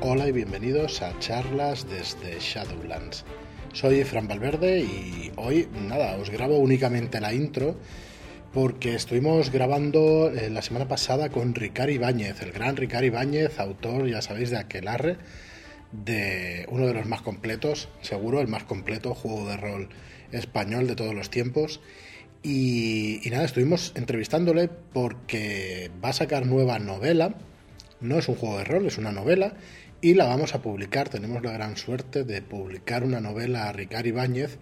Hola y bienvenidos a charlas desde Shadowlands. Soy Fran Valverde y hoy, nada, os grabo únicamente la intro porque estuvimos grabando eh, la semana pasada con Ricard Ibáñez, el gran Ricard Ibáñez, autor, ya sabéis, de Aquelarre, de uno de los más completos, seguro el más completo juego de rol español de todos los tiempos. Y, y nada, estuvimos entrevistándole porque va a sacar nueva novela. No es un juego de rol, es una novela y la vamos a publicar. Tenemos la gran suerte de publicar una novela a Ricard Ibáñez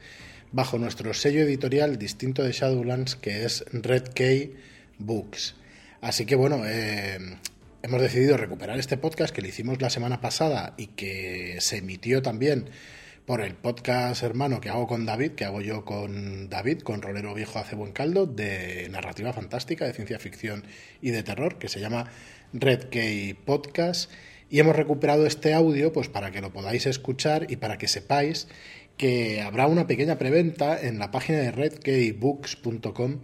bajo nuestro sello editorial distinto de Shadowlands que es Red Key Books. Así que bueno, eh, hemos decidido recuperar este podcast que le hicimos la semana pasada y que se emitió también por el podcast hermano que hago con David, que hago yo con David, con Rolero Viejo Hace Buen Caldo, de narrativa fantástica, de ciencia ficción y de terror, que se llama Red Key Podcast y hemos recuperado este audio pues para que lo podáis escuchar y para que sepáis que habrá una pequeña preventa en la página de redkeybooks.com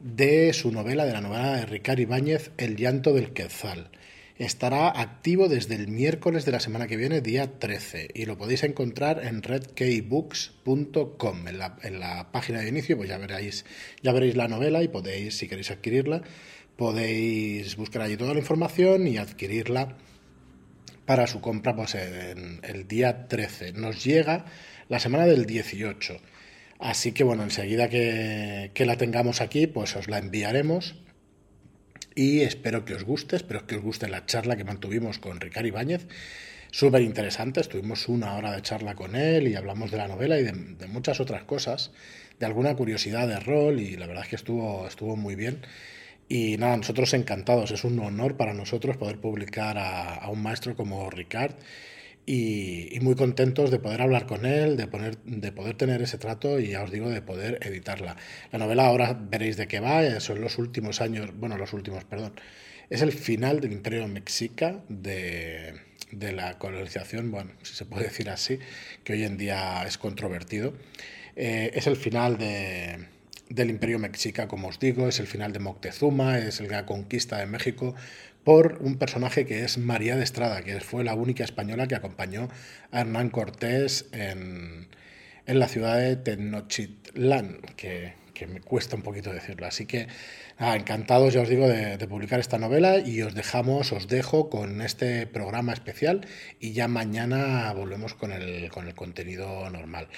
de su novela, de la novela de Ricard Ibáñez, El llanto del Quetzal. Estará activo desde el miércoles de la semana que viene, día 13, y lo podéis encontrar en redkeybooks.com. En la, en la página de inicio, pues ya veréis, ya veréis la novela y podéis, si queréis adquirirla, podéis buscar allí toda la información y adquirirla para su compra pues, en el día 13. Nos llega la semana del 18. Así que bueno, enseguida que, que, la tengamos aquí, pues os la enviaremos. Y espero que os guste, espero que os guste la charla que mantuvimos con Ricardo Ibáñez. Súper interesante, estuvimos una hora de charla con él y hablamos de la novela y de, de, muchas otras cosas, de alguna curiosidad de rol y la verdad es que estuvo, estuvo muy bien. Y nada, nosotros encantados, es un honor para nosotros poder publicar a, a un maestro como Ricard y, y, muy contentos de poder hablar con él, de, poner, de poder tener ese trato y ya os digo, de poder editarla. La novela ahora veréis de qué va, eh, son los últimos años, bueno, los últimos, perdón, es el final del imperio mexica de, de la colonización, bueno, si se puede decir así, que hoy en día es controvertido. Eh, es el final de del Imperio Mexica, como os digo, es el final de Moctezuma, es la conquista de México por un personaje que es María de Estrada, que fue la única española que acompañó a Hernán Cortés en, en la ciudad de Tenochtitlán, que, que, me cuesta un poquito decirlo. Así que encantados, ya os digo, de, de, publicar esta novela y os dejamos, os dejo con este programa especial y ya mañana volvemos con el, con el contenido normal.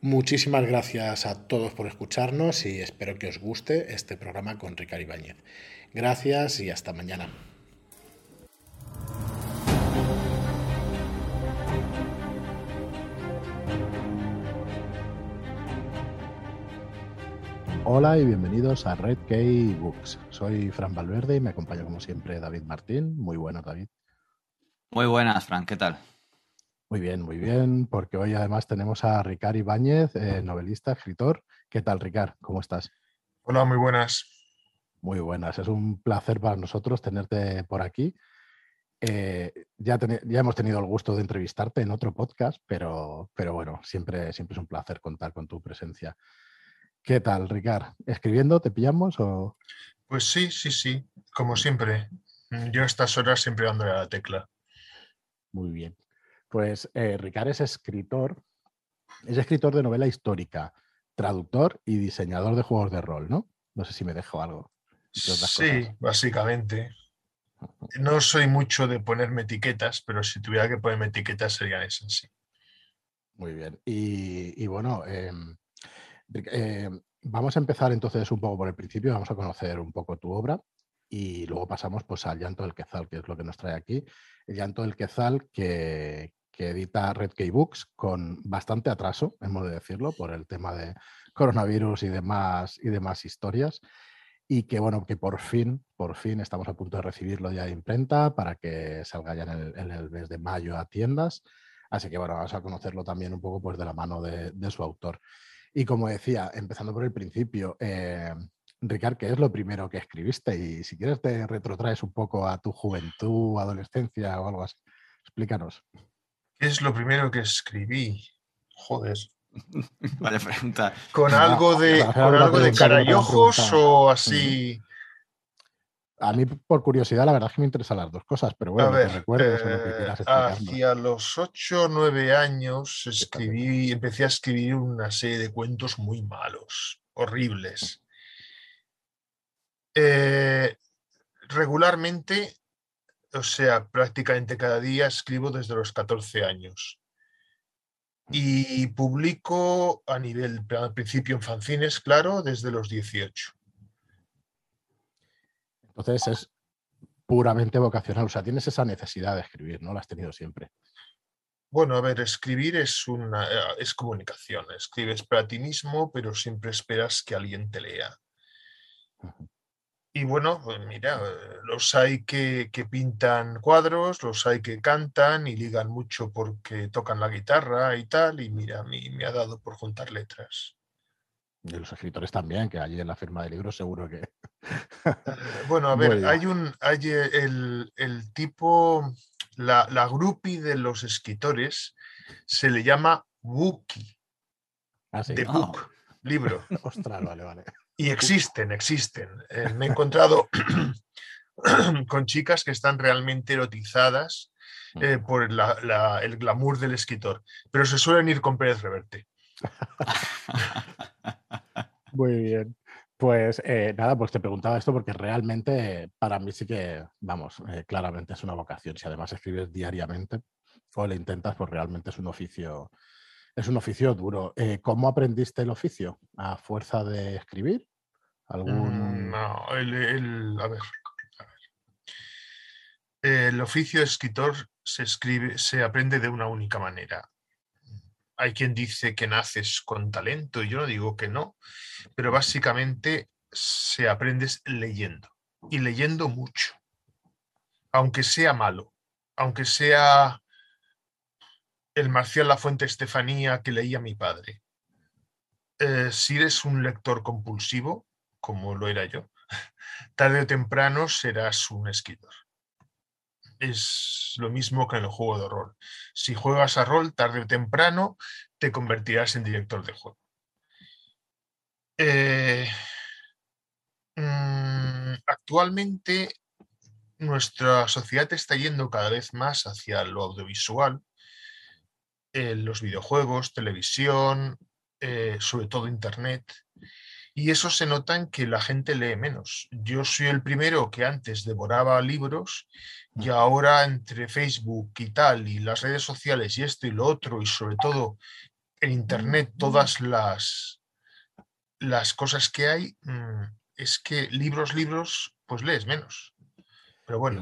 Muchísimas gracias a todos por escucharnos y espero que os guste este programa con Ricardo Ibáñez. Gracias y hasta mañana. Hola y bienvenidos a Red Key Books. Soy Fran Valverde y me acompaña como siempre David Martín. Muy buenas, David. Muy buenas, Fran. ¿Qué tal? Muy bien, muy bien, porque hoy además tenemos a Ricard Ibáñez, eh, novelista, escritor. ¿Qué tal, Ricard? ¿Cómo estás? Hola, muy buenas. Muy buenas, es un placer para nosotros tenerte por aquí. Eh, ya, ya, hemos tenido el gusto de entrevistarte en otro podcast, pero, pero bueno, siempre, siempre es un placer contar con tu presencia. ¿Qué tal, Ricard? ¿Escribiendo te pillamos o...? Pues sí, sí, sí, como siempre. Yo a estas horas siempre dándole a la tecla. Muy bien. Pues eh, Ricard es escritor, es escritor de novela histórica, traductor y diseñador de juegos de rol, ¿no? No sé si me dejo algo. Sí, cosas. básicamente. No soy mucho de ponerme etiquetas, pero si tuviera que ponerme etiquetas serían esas, sí. Muy bien. Y, y bueno, eh, eh, vamos a empezar entonces un poco por el principio, vamos a conocer un poco tu obra y luego pasamos pues al llanto del Quetzal, que es lo que nos trae aquí. El llanto del Quetzal que, que edita Red Key Books con bastante atraso, hemos de decirlo, por el tema de coronavirus y demás, y demás historias. Y que bueno, que por fin, por fin estamos a punto de recibirlo ya de imprenta para que salga ya en el, mes de mayo a tiendas. Así que bueno, vamos a conocerlo también un poco pues de la mano de, su autor. Y como decía, empezando por el principio, eh, ¿qué es lo primero que escribiste? Y si quieres te retrotraes un poco a tu juventud, adolescencia o algo así. Explícanos. ¿Qué es lo primero que escribí? Joder. Vale pregunta. ¿Con algo de, ¿con algo de carayojos o así? A mí, por curiosidad, la verdad es que me interesan las dos cosas, pero bueno, A ver, lo que eh, quieras hacia los 8 o 9 años escribí, empecé a escribir una serie de cuentos muy malos, horribles. Eh, regularmente, o sea, prácticamente cada día escribo desde los 14 años. Y publico a nivel, al principio en fanzines, claro, desde los 18. Entonces es puramente vocacional, o sea, tienes esa necesidad de escribir, ¿no? La has tenido siempre. Bueno, a ver, escribir es una eh, es comunicación. Escribes para ti mismo, pero siempre esperas que alguien te lea. Y bueno, pues mira, eh, los hay que, que pintan cuadros, los hay que cantan y ligan mucho porque tocan la guitarra y tal. Y mira, a mí me ha dado por juntar letras. Y los escritores también, que allí en la firma de libros seguro que... Eh, Bueno, a ver, hay un, hay eh, el, el tipo, la, la groupie de los escritores se le llama Wookie, Ah, sí. de Ah. book, libro. Ostras, vale, vale. Y existen, existen. Eh, me he encontrado con chicas que están realmente erotizadas eh, por la- la- el glamour del escritor, pero se suelen ir con Pérez Reverte. Muy bien. Pues eh, nada, pues te preguntaba esto porque realmente para mí sí que, vamos, eh, claramente es una vocación. Si además escribes diariamente o le intentas, pues realmente es un oficio, es un oficio duro. Eh, ¿Cómo aprendiste el oficio? ¿A fuerza de escribir? Mm, ¿Algún... No, el, el- a ver, a ver. El oficio de escritor se escribe, se aprende de una única manera. Hay quien dice que naces con talento y yo no digo que no, pero básicamente se aprende leyendo y leyendo mucho, aunque sea malo, aunque sea el Marcial La Fuente Estefanía que leía mi padre. Eh, si eres un lector compulsivo, como lo era yo, tarde o temprano serás un escritor. Es lo mismo que en el juego de rol. Si juegas a rol, tarde o temprano te convertirás en director de juego. Eh, mm, actualmente nuestra sociedad está yendo cada vez más hacia lo audiovisual, eh, los videojuegos, televisión, eh, sobre todo internet. Y eso se nota en que la gente lee menos. Yo soy el primero que antes devoraba libros y ahora entre Facebook y tal, y las redes sociales y esto y lo otro, y sobre todo en Internet, todas las, las cosas que hay, mm, es que libros, libros, pues lees menos. Pero bueno,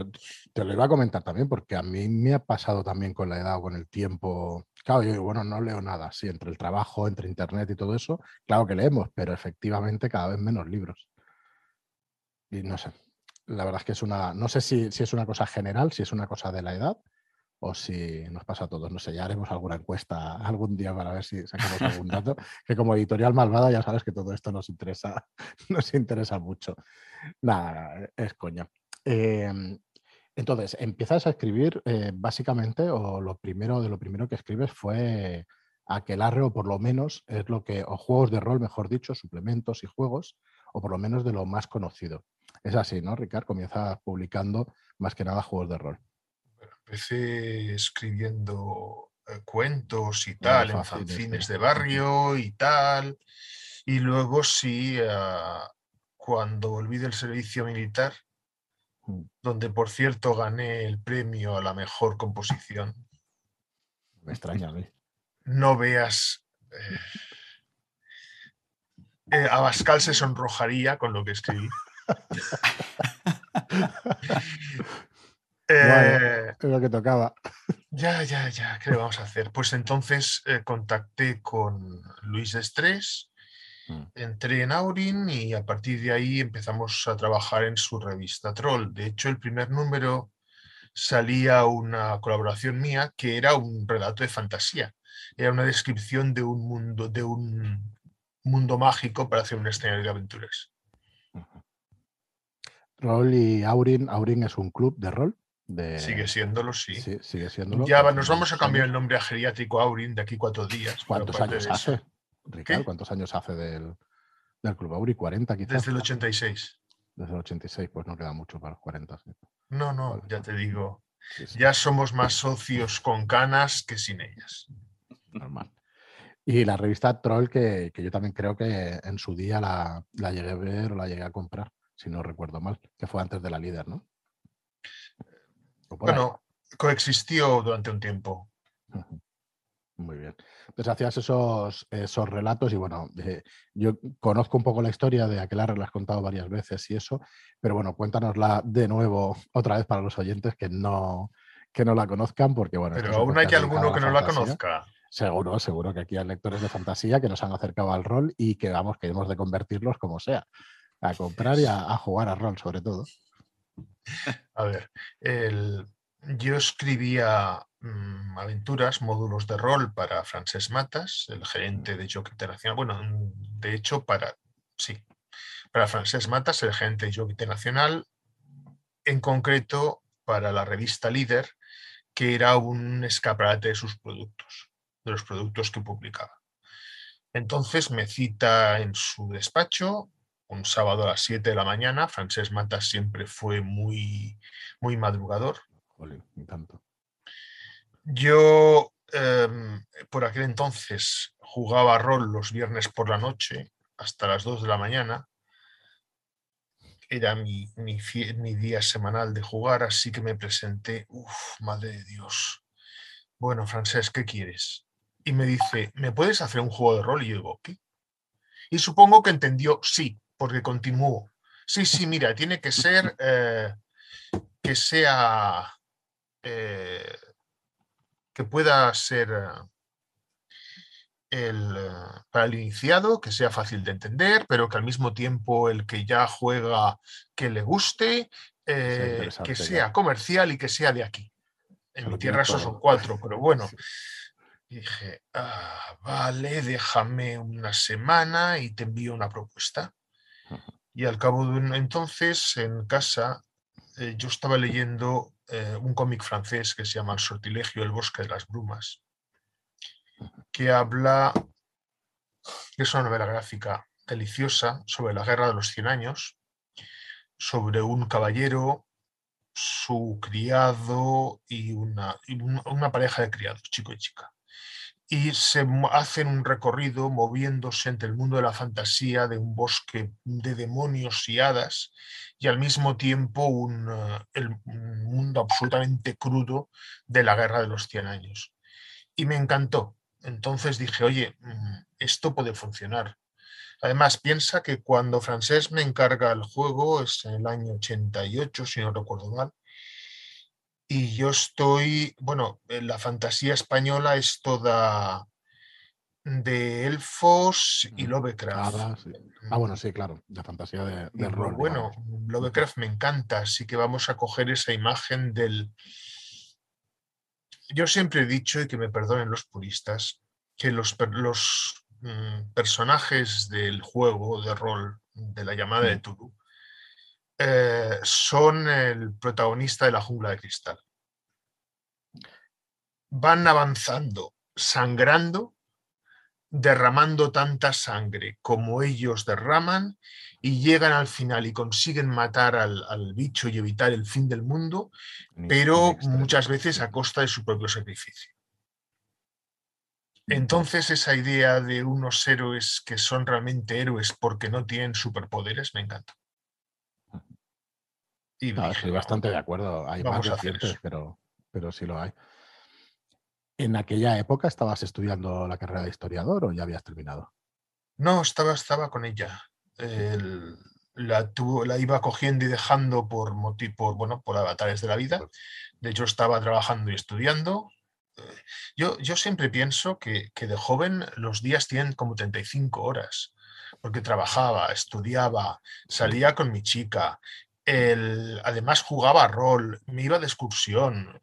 Te lo iba a comentar también porque a mí me ha pasado también con la edad o con el tiempo. Claro, yo digo, bueno, no leo nada, sí, entre el trabajo, entre internet y todo eso, claro que leemos, pero efectivamente cada vez menos libros. Y no sé, la verdad es que es una, no sé si, si es una cosa general, si es una cosa de la edad o si nos pasa a todos. No sé, ya haremos alguna encuesta algún día para ver si sacamos algún dato, que como editorial malvada ya sabes que todo esto nos interesa, nos interesa mucho. Nada, es coña. Em, entonces, empiezas a escribir eh, básicamente, o lo primero de lo primero que escribes fue aquelarre, o por lo menos es lo que, o juegos de rol, mejor dicho, suplementos y juegos, o por lo menos de lo más conocido. Es así, ¿no, Ricard? Comienza publicando más que nada juegos de rol. empecé escribiendo eh, cuentos y tal, en fanzines, sí. de barrio y tal. Y luego sí, ah, cuando volví del servicio militar. Donde por cierto gané el premio a la mejor composición, Me extraña mí. no veas... eh, eh, Abascal se sonrojaría con lo que escribí. Eh, Es lo que tocaba. Ya, ya, ya, ¿qué le vamos a hacer? Pues entonces eh, contacté con Luis Estrés, Mm. Entré en Aurin y a partir de ahí empezamos a trabajar en su revista Troll. De hecho, el primer número salía una colaboración mía que era un relato de fantasía. Era una descripción de un mundo, de un mundo mágico para hacer un escenario de aventuras. Rol y Aurin. Aurin es un club de rol. De... Sigue siéndolo, sí. Sí, sigue siéndolo. Ya nos vamos a cambiar el nombre a geriátrico Aurin de aquí cuatro días. ¿Cuántos años eso, hace? Ricardo, ¿Qué? ¿cuántos años hace del, del Club Auri? ¿40 quizás? Desde el 86. Desde el 86, pues no queda mucho para los 40. sí. No, no, Vale. ya te digo, Sí, sí, ya somos más socios con canas que sin ellas. normal. Y la revista Troll, que, que yo también creo que en su día la, la llegué a ver o la llegué a comprar, si no recuerdo mal, que fue antes de la líder, ¿no? Ahí. Bueno, coexistió durante un tiempo. Ujú. Muy bien. Entonces hacías esos, esos relatos y bueno, eh, yo conozco un poco la historia de Aquelarre, la has contado varias veces y eso, pero bueno, cuéntanosla de nuevo otra vez para los oyentes que no, que no la conozcan, porque bueno. Pero aún hay podcast alguno que no la conozca. Seguro, seguro que aquí hay lectores de fantasía que nos han acercado al rol y que vamos, que hemos de convertirlos como sea, a comprar y a, a jugar al rol sobre todo. A ver, el- yo escribía mm, aventuras, módulos de rol para Francesc Matas, el gerente de Joc Internacional. Bueno, mm, de hecho, para, sí, para Francesc Matas, el gerente de Joc Internacional, en concreto para la revista Líder, que era un escaparate de sus productos, de los productos que publicaba. Entonces me cita en su despacho un sábado a las 7 de la mañana. Francesc Matas siempre fue muy, muy madrugador. Y tanto. Yo em, por aquel entonces jugaba rol los viernes por la noche hasta las 2 de la mañana. Era mi, mi día semanal de jugar, así que me presenté. Uf, madre de Dios. Bueno, Francesc, ¿qué quieres? Y me dice, ¿me puedes hacer un juego de rol? Y yo digo, ¿qué? Y supongo que entendió sí, porque continuó. Sí, sí, mira, tiene que ser eh, que sea eh, que pueda ser eh, el, eh, para el iniciado, que sea fácil de entender, pero que al mismo tiempo el que ya juega que le guste, eh, que ya. sea comercial y que sea de aquí. En mi tierra esos son cuatro, pero bueno. Sí. Dije, "Ah, vale, déjame una semana y te envío una propuesta. Y al cabo de un entonces, en casa, eh, yo estaba leyendo eh, un cómic francés que se llama El sortilegio del bosque de las brumas, que habla, que es una novela gráfica deliciosa sobre la guerra de los 100 años, sobre un caballero, su criado y una, y un- una pareja de criados, chico y chica. Y se hacen un recorrido moviéndose entre el mundo de la fantasía, de un bosque de demonios y hadas, y al mismo tiempo un, eh, el un mundo absolutamente crudo de la guerra de los 100 años. Y me encantó. Entonces dije, oye, mm, esto puede funcionar. Además, piensa que cuando Francés me encarga el juego, es en el año 88, si no recuerdo mal, y yo estoy, bueno, eh, la fantasía española es toda de elfos y Mm, Lovecraft. sí. Ah, bueno, sí, claro, la fantasía de- del rol. bueno, digamos. Lovecraft me encanta, así que vamos a coger esa imagen del... Yo siempre he dicho, y que me perdonen los puristas, que los, los mm, personajes del juego de rol de la llamada de. Tulu eh, son el protagonista de la jungla de cristal. Van avanzando, sangrando, derramando tanta sangre como ellos derraman y llegan al final y consiguen matar al, al bicho y evitar el fin del mundo, pero muchas veces a costa de su propio sacrificio. Entonces esa idea de unos héroes que son realmente héroes porque no tienen superpoderes me encanta. Y No, dije, estoy bastante de acuerdo. Hay vamos más eso. pero, pero sí lo hay. ¿En aquella época estabas estudiando la carrera de historiador o ya habías terminado? No, estaba, estaba con ella. El- la, tuvo- la iba cogiendo y dejando por, moti- por, bueno, por avatares de la vida. De hecho, estaba trabajando y estudiando. Yo, yo siempre pienso que, que de joven los días tienen como 35 horas, porque trabajaba, estudiaba, salía con mi chica, el, además jugaba rol, me iba de excursión,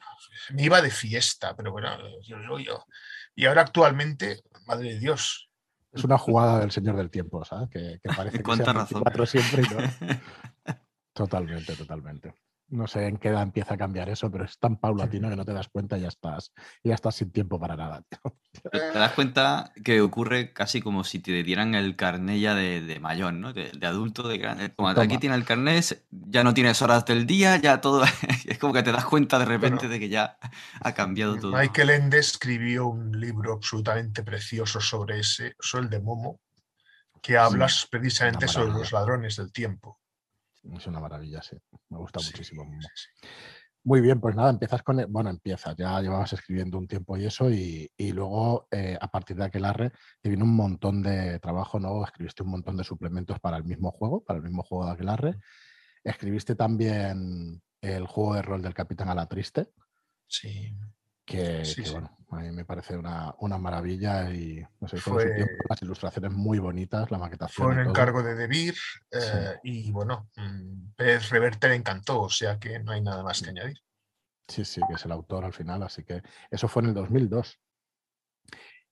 me iba de fiesta, pero bueno, yo, yo, yo. Y ahora actualmente, madre de Dios, Es una jugada del señor del tiempo, ¿sabes? Que, que parece que razón. 24 siempre y no. Totalmente, totalmente. No sé en qué edad empieza a cambiar eso, pero es tan paulatino que no te das cuenta y ya estás, ya estás sin tiempo para nada. tío. Te das cuenta que ocurre casi como si te dieran el carné ya de, de mayor, ¿no? De, de adulto, de gran- como Toma. aquí tiene el carné, ya no tienes horas del día, ya todo. Es como que te das cuenta de repente Bueno. de que ya ha cambiado todo. Michael Ende escribió un libro absolutamente precioso sobre ese, sobre el de Momo, que habla precisamente sobre los ladrones del tiempo. Es una maravilla, sí. Me gusta Sí, muchísimo. Sí. Muy bien, pues nada, empiezas con. el- Bueno, empiezas, ya llevabas escribiendo un tiempo y eso, y, y luego eh, a partir de aquel arre te vino un montón de trabajo, ¿no? Escribiste un montón de suplementos para el mismo juego, para el mismo juego de aquel arre. Escribiste también el juego de rol del Capitán a la Triste, Sí. Que, Sí, que, sí. bueno, a mí me parece una, una maravilla y no sé, Fue- tiempo, las ilustraciones muy bonitas, la maquetación. Fue un encargo de Debir eh, y bueno, mm, Pérez Reverte le encantó, o sea que no hay nada más que añadir. Sí, sí, que es el autor al final, así que eso fue en el 2002.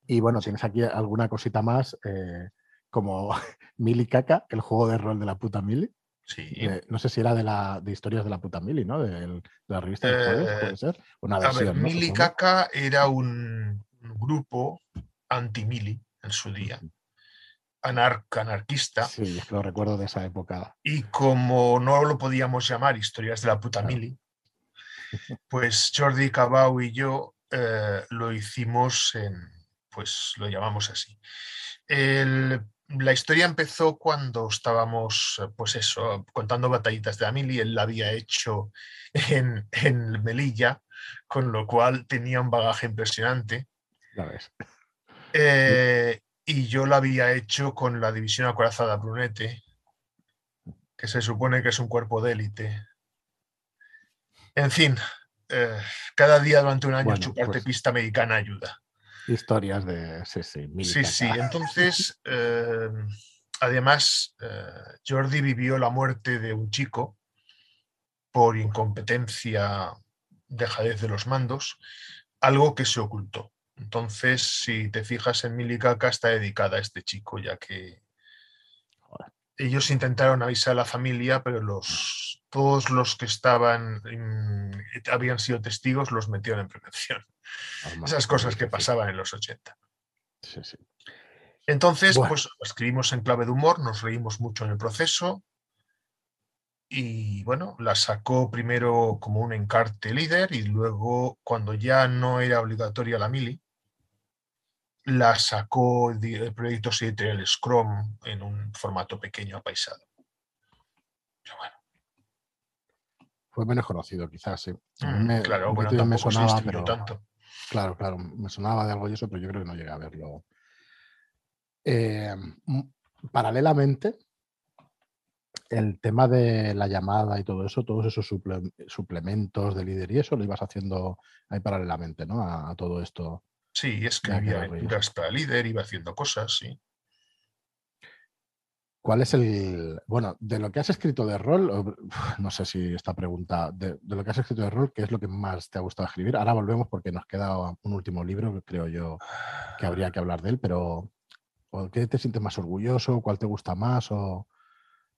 Y bueno, tienes aquí alguna cosita más, eh, como Mili Caca, el juego de rol de la puta Mili. Sí. No sé si era de, la, de historias de la puta Mili, ¿no? De la revista de Eh, puede ser. Una A ver, versión, ¿no? Mili. Caca era un grupo anti-Mili en su día, anar- anarquista, Sí, es que lo recuerdo de esa época. y como no lo podíamos llamar historias de la puta Claro. Mili, pues Jordi Cabau y yo eh, lo hicimos en, pues lo llamamos así. El- la historia empezó cuando estábamos, pues eso, contando batallitas de la Mili, él la había hecho en, en Melilla, con lo cual tenía un bagaje impresionante. Ves. Eh, y yo la había hecho con la división acorazada Brunete, que se supone que es un cuerpo de élite. En fin, eh, cada día durante un año Bueno, chuparte pues- pista americana ayuda. Historias de. Sí, sí, Sí, sí. Entonces, eh, además, eh, Jordi vivió la muerte de un chico por incompetencia, dejadez de los mandos, algo que se ocultó. Entonces, si te fijas en Milicaca, está dedicada a este chico, ya que ellos intentaron avisar a la familia, pero los, todos los que estaban, habían sido testigos, los metieron en prevención. Esas cosas que pasaban en los 80. Sí, sí. Entonces, Bueno. pues escribimos en clave de humor, nos reímos mucho en el proceso y bueno, la sacó primero como un encarte líder y luego cuando ya no era obligatoria la mili, la sacó el, proyecto editorial Scrum en un formato pequeño apaisado. Pero bueno, Fue menos conocido, quizás, mm, me- claro, en bueno, me tampoco se sonaba, distribuyó pero- tanto. Claro, claro, me sonaba de algo y eso, pero yo creo que no llegué a verlo. Eh, m- paralelamente, el tema de la llamada y todo eso, todos esos suple- suplementos de líder y eso lo ibas haciendo ahí paralelamente, ¿no? A, a todo esto. Sí, escribía aventuras para líder, iba haciendo cosas, sí. ¿Cuál es el. Bueno, de lo que has escrito de rol, no sé si esta pregunta, de, lo que has escrito de rol, ¿qué es lo que más te ha gustado escribir? Ahora volvemos porque nos queda un último libro que creo yo que habría que hablar de él, pero ¿o ¿qué te sientes más orgulloso? ¿Cuál te gusta más? O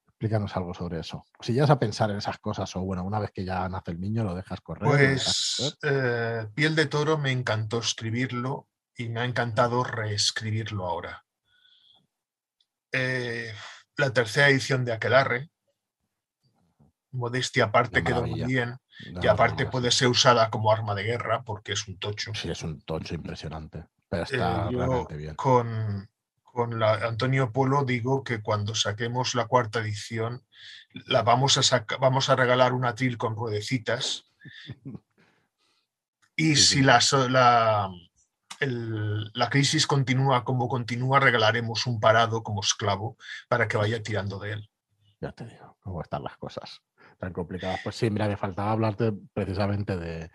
explícanos algo sobre eso. Si llegas a pensar en esas cosas, o bueno, una vez que ya nace el niño, lo dejas correr. Pues eh, Piel de Toro me encantó escribirlo y me ha encantado reescribirlo ahora. Eh, la tercera edición de Aquelarre, modestia aparte, quedó muy bien y aparte puede ser usada como arma de guerra porque es un tocho. Sí, es un tocho impresionante, pero Eh, está yo realmente bien. con, con la Antonio Polo digo que cuando saquemos la cuarta edición la vamos a saca- vamos a regalar una tril con ruedecitas y Sí, si sí. la, el- la crisis continúa como continúa regalaremos un parado como esclavo para que vaya tirando de él. Ya te digo, cómo están las cosas tan complicadas. Pues sí, mira, me faltaba hablarte precisamente de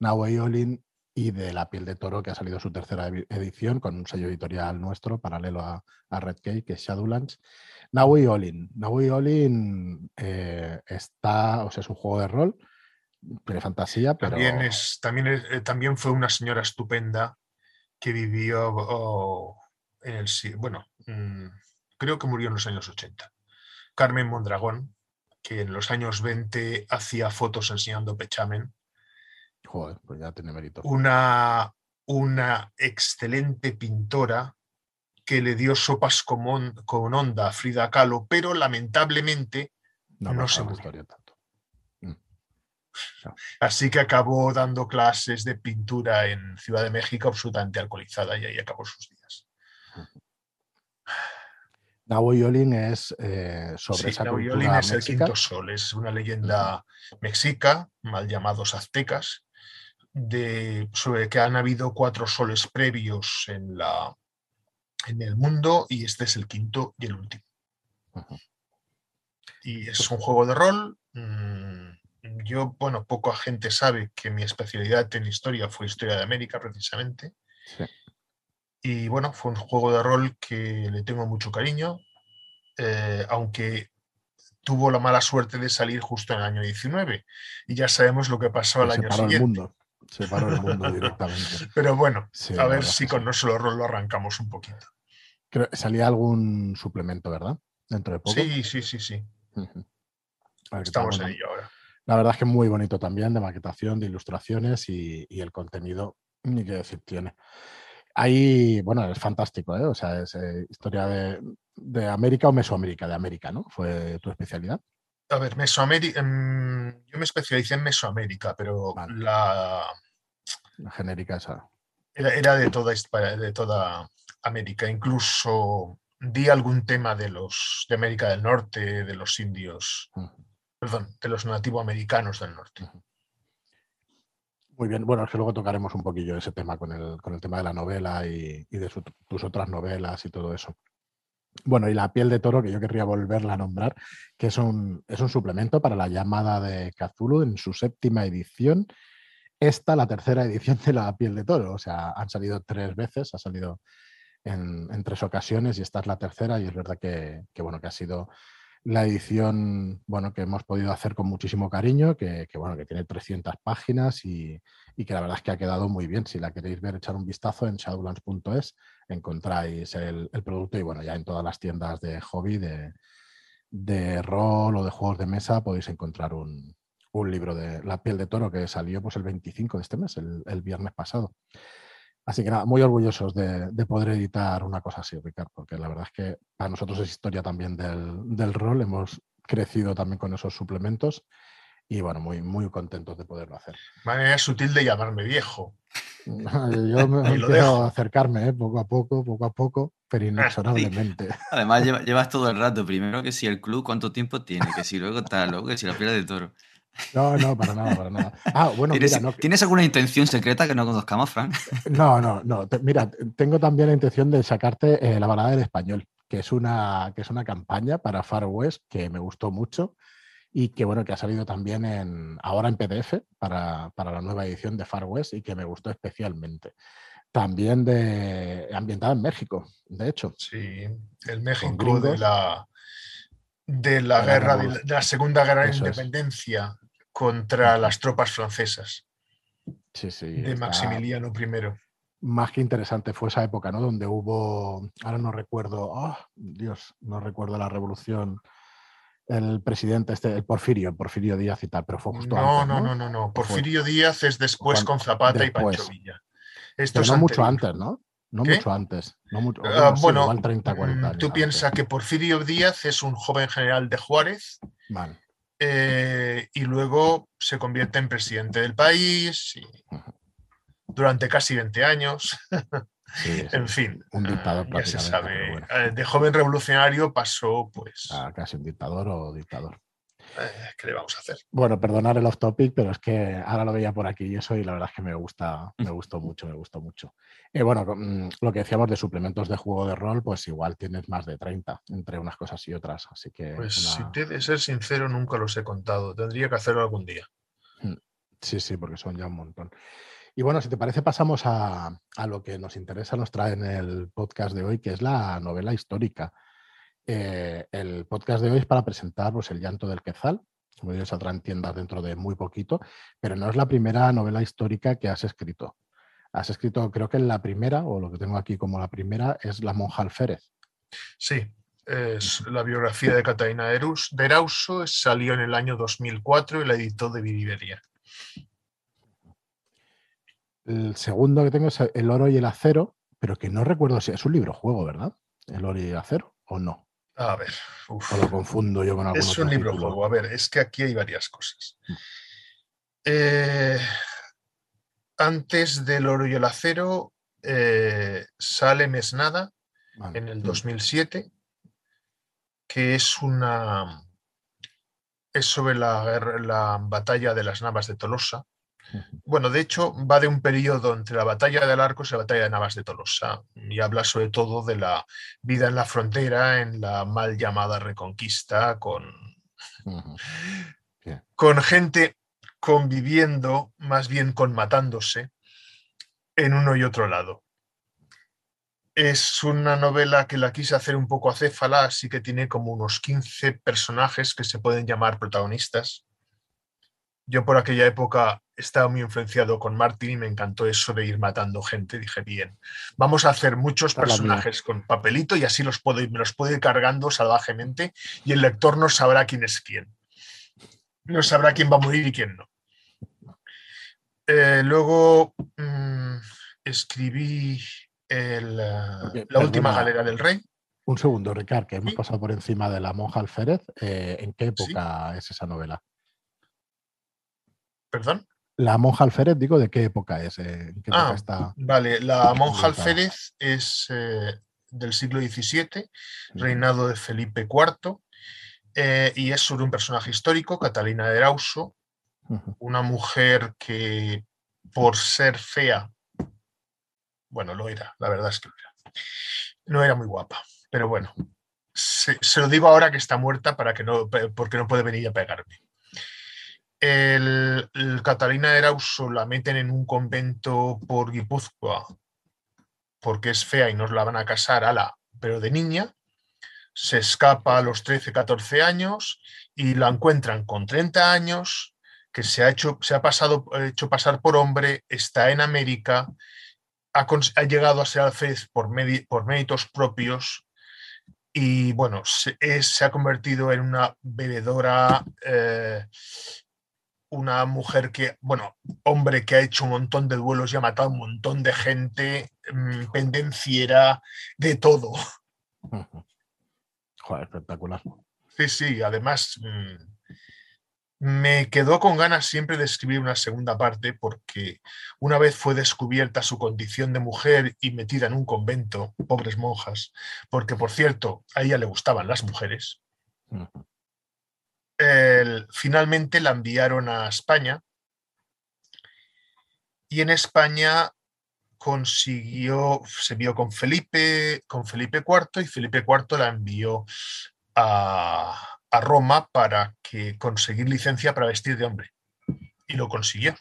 Nahuay Olin y de La piel de toro, que ha salido su tercera edición con un sello editorial nuestro, paralelo a, a Red Cake, que es Shadowlands. Nahui Olin. Olin eh, está, o sea, es un juego de rol, de fantasía, pero También, es, también, es- eh, también fue una señora estupenda que vivió oh, en el... Bueno, mm, creo que murió en los años 80. Carmen Mondragón, que en los años 20 hacía fotos enseñando pechamen. Joder, pues ya tiene mérito. Una, una excelente pintora que le dio sopas con, con onda a Frida Kahlo, pero lamentablemente no, se murió. Así que acabó dando clases de pintura en Ciudad de México absolutamente alcoholizada y ahí acabó sus días. Yolin es eh, sobre esa cultura es el quinto sol, es una leyenda mexica, mal llamados aztecas, de, sobre que han habido cuatro soles previos en, la, en el mundo y este es el quinto y el último. Y es un juego de rol. Mm, yo, bueno, poca gente sabe que mi especialidad en historia fue historia de América, precisamente. Y bueno, fue un juego de rol que le tengo mucho cariño, eh, aunque tuvo la mala suerte de salir justo en el año 19. Y ya sabemos lo que pasó al año siguiente. El mundo. Se paró el mundo directamente. Pero bueno, a ver si con no solo rol lo arrancamos un poquito. Creo, salía algún suplemento, ¿verdad? Dentro de poco. Sí, sí, sí, sí. Estamos en ello ahora. La verdad es que es muy bonito también, de maquetación, de ilustraciones y, y el contenido, ni qué decir tiene. Ahí, bueno, es fantástico, ¿eh? O sea, es eh, historia de, América o Mesoamérica, de América, ¿no? Fue tu especialidad. A ver, Mesoamérica, em, yo me especialicé en Mesoamérica, pero la... La genérica esa. Era, de, toda, de toda América, incluso di algún tema de los de América del Norte, de los indios, perdón, de los nativoamericanos del norte. Muy bien, bueno, que luego tocaremos un poquillo ese tema con el, con el tema de la novela y, de tus otras novelas y todo eso. Bueno, y la piel de toro, que yo querría volverla a nombrar, que es un, es un suplemento para la llamada de Cthulhu en su séptima edición. Esta, la tercera edición de la piel de toro. O sea, han salido tres veces, ha salido en, tres ocasiones y esta es la tercera y es verdad que, que bueno, que ha sido la edición bueno, que hemos podido hacer con muchísimo cariño, que, bueno, que tiene 300 páginas y, que la verdad es que ha quedado muy bien. Si la queréis ver, echar un vistazo en shadowlands.es, encontráis el, producto y bueno, ya en todas las tiendas de hobby, de, de rol o de juegos de mesa, podéis encontrar un, libro de La piel de toro que salió pues, el 25 de este mes, el viernes pasado. Así que nada, muy orgullosos de, poder editar una cosa así, Ricardo, porque la verdad es que para nosotros es historia también del, rol, hemos crecido también con esos suplementos y bueno, muy, muy contentos de poderlo hacer. Manera sutil de llamarme viejo. Yo me dejo acercarme ¿eh? poco a poco, poco a poco, pero ah, inexorablemente. Además, llevas todo el rato. Primero que si el club cuánto tiempo tiene, que si luego tal, luego que si la piel de toro. No, no, para nada, para nada. Ah, bueno, ¿Tienes, alguna intención secreta que no conozcamos, Frank? No, no, no. mira, tengo también la intención de sacarte eh, la balada del español, que es, una, que es una campaña para Far West que me gustó mucho y que bueno, que ha salido también en, ahora en PDF para, la nueva edición de Far West y que me gustó especialmente. También de ambientada en México, de hecho. Sí, el México de la, de la guerra, de la Segunda Guerra de Independencia contra las tropas francesas de Maximiliano I. Más que interesante fue esa época, ¿no? Donde hubo, ahora no recuerdo, oh, Dios, no recuerdo la revolución, el presidente, este, el Porfirio, Porfirio Díaz y tal, pero fue justo no, antes. No, no, no, no, Porfirio Díaz es después con Zapata y Pancho Villa. Esto es no mucho antes, ¿no? No mucho antes. No mucho, ah, bueno, 30, 40 mm, tú piensas que Porfirio Díaz es un joven general de Juárez. Vale. Eh, y luego se convierte en presidente del país durante casi 20 años. en fin, un dictador ya se sabe. Eh, de joven revolucionario pasó pues... A casi un dictador o dictador. Eh, ¿Qué le vamos a hacer? Bueno, perdonar el off topic, pero es que ahora lo veía por aquí y eso, y la verdad es que me gusta, me gustó mucho, me gustó mucho. Y bueno, mm, lo que decíamos de suplementos de juego de rol, pues igual tienes más de 30 entre unas cosas y otras. Así que. Pues si te de ser sincero, nunca los he contado. Tendría que hacerlo algún día. Mm, sí, sí, porque son ya un montón. Y bueno, si te parece, pasamos a, a lo que nos interesa, nos trae en el podcast de hoy, que es la novela histórica. Eh, el podcast de hoy es para presentar pues, El llanto del Quetzal, como digo, saldrá en tiendas dentro de muy poquito, pero no es la primera novela histórica que has escrito. Has escrito, creo que la primera, o lo que tengo aquí como la primera, es La monja alférez. Sí, Es la biografía de Catalina de Erus- de Erauso, salió en el año 2004 y la editó de Vidiveria. El segundo que tengo es El oro y el acero, pero que no recuerdo si es un libro juego, ¿verdad? El oro y el acero, o no. A ver, uf. O lo confundo yo con algún es un libro título. juego. A ver, es que aquí hay varias cosas. Mm. Eh, antes del oro y el acero eh, sale Mesnada Vale. en el Mm. 2007, que es una es sobre la, la batalla de las Navas de Tolosa. Bueno, de hecho, va de un periodo entre la batalla del Arcos y la batalla de Navas de Tolosa y habla sobre todo de la vida en la frontera, en la mal llamada Reconquista, con, con gente conviviendo, más bien con matándose, en uno y otro lado. Es una novela que la quise hacer un poco acéfala, así que tiene como unos 15 personajes que se pueden llamar protagonistas. Yo por aquella época estaba muy influenciado con Martin y me encantó eso de ir matando gente. Dije, bien, vamos a hacer muchos personajes con papelito y así los puedo ir, me los puedo ir cargando salvajemente y el lector no sabrá quién es quién. No sabrá quién va a morir y quién no. Eh, luego mm, escribí el, eh, La última perdona. galera del rey. Un segundo, Ricard, que hemos Sí. pasado por encima de la monja alférez. eh, ¿En qué época es esa novela? Perdón. La monja alférez, digo, ¿de qué época es? Eh, ¿En qué época Ah, está? Vale, la monja alférez es eh, del siglo XVII, reinado de Felipe IV, eh, y es sobre un personaje histórico, Catalina de Erauso, Ujú. una mujer que por ser fea, bueno, lo era, la verdad es que lo era. No era muy guapa, pero bueno, se, se lo digo ahora que está muerta para que no, porque no puede venir a pegarme. El, el Catalina Erauso la meten en un convento por Guipúzcoa porque es fea y nos la van a casar, ala, pero de niña. Se escapa a los 13, 14 años y la encuentran con 30 años, que se ha hecho, se ha pasado, hecho pasar por hombre, está en América, ha, llegado a ser alférez por, por méritos propios y bueno, se, es- se ha convertido en una bebedora, eh, una mujer que, bueno, hombre que ha hecho un montón de duelos y ha matado a un montón de gente, mm, pendenciera, de todo. Joder, espectacular. Sí, sí, además mm, me quedó con ganas siempre de escribir una segunda parte porque una vez fue descubierta su condición de mujer y metida en un convento, pobres monjas, porque por cierto, a ella le gustaban las mujeres. El- finalmente la enviaron a España y en España consiguió, se vio con Felipe, con Felipe IV y Felipe IV la envió a, a Roma para que conseguir licencia para vestir de hombre y lo consiguió.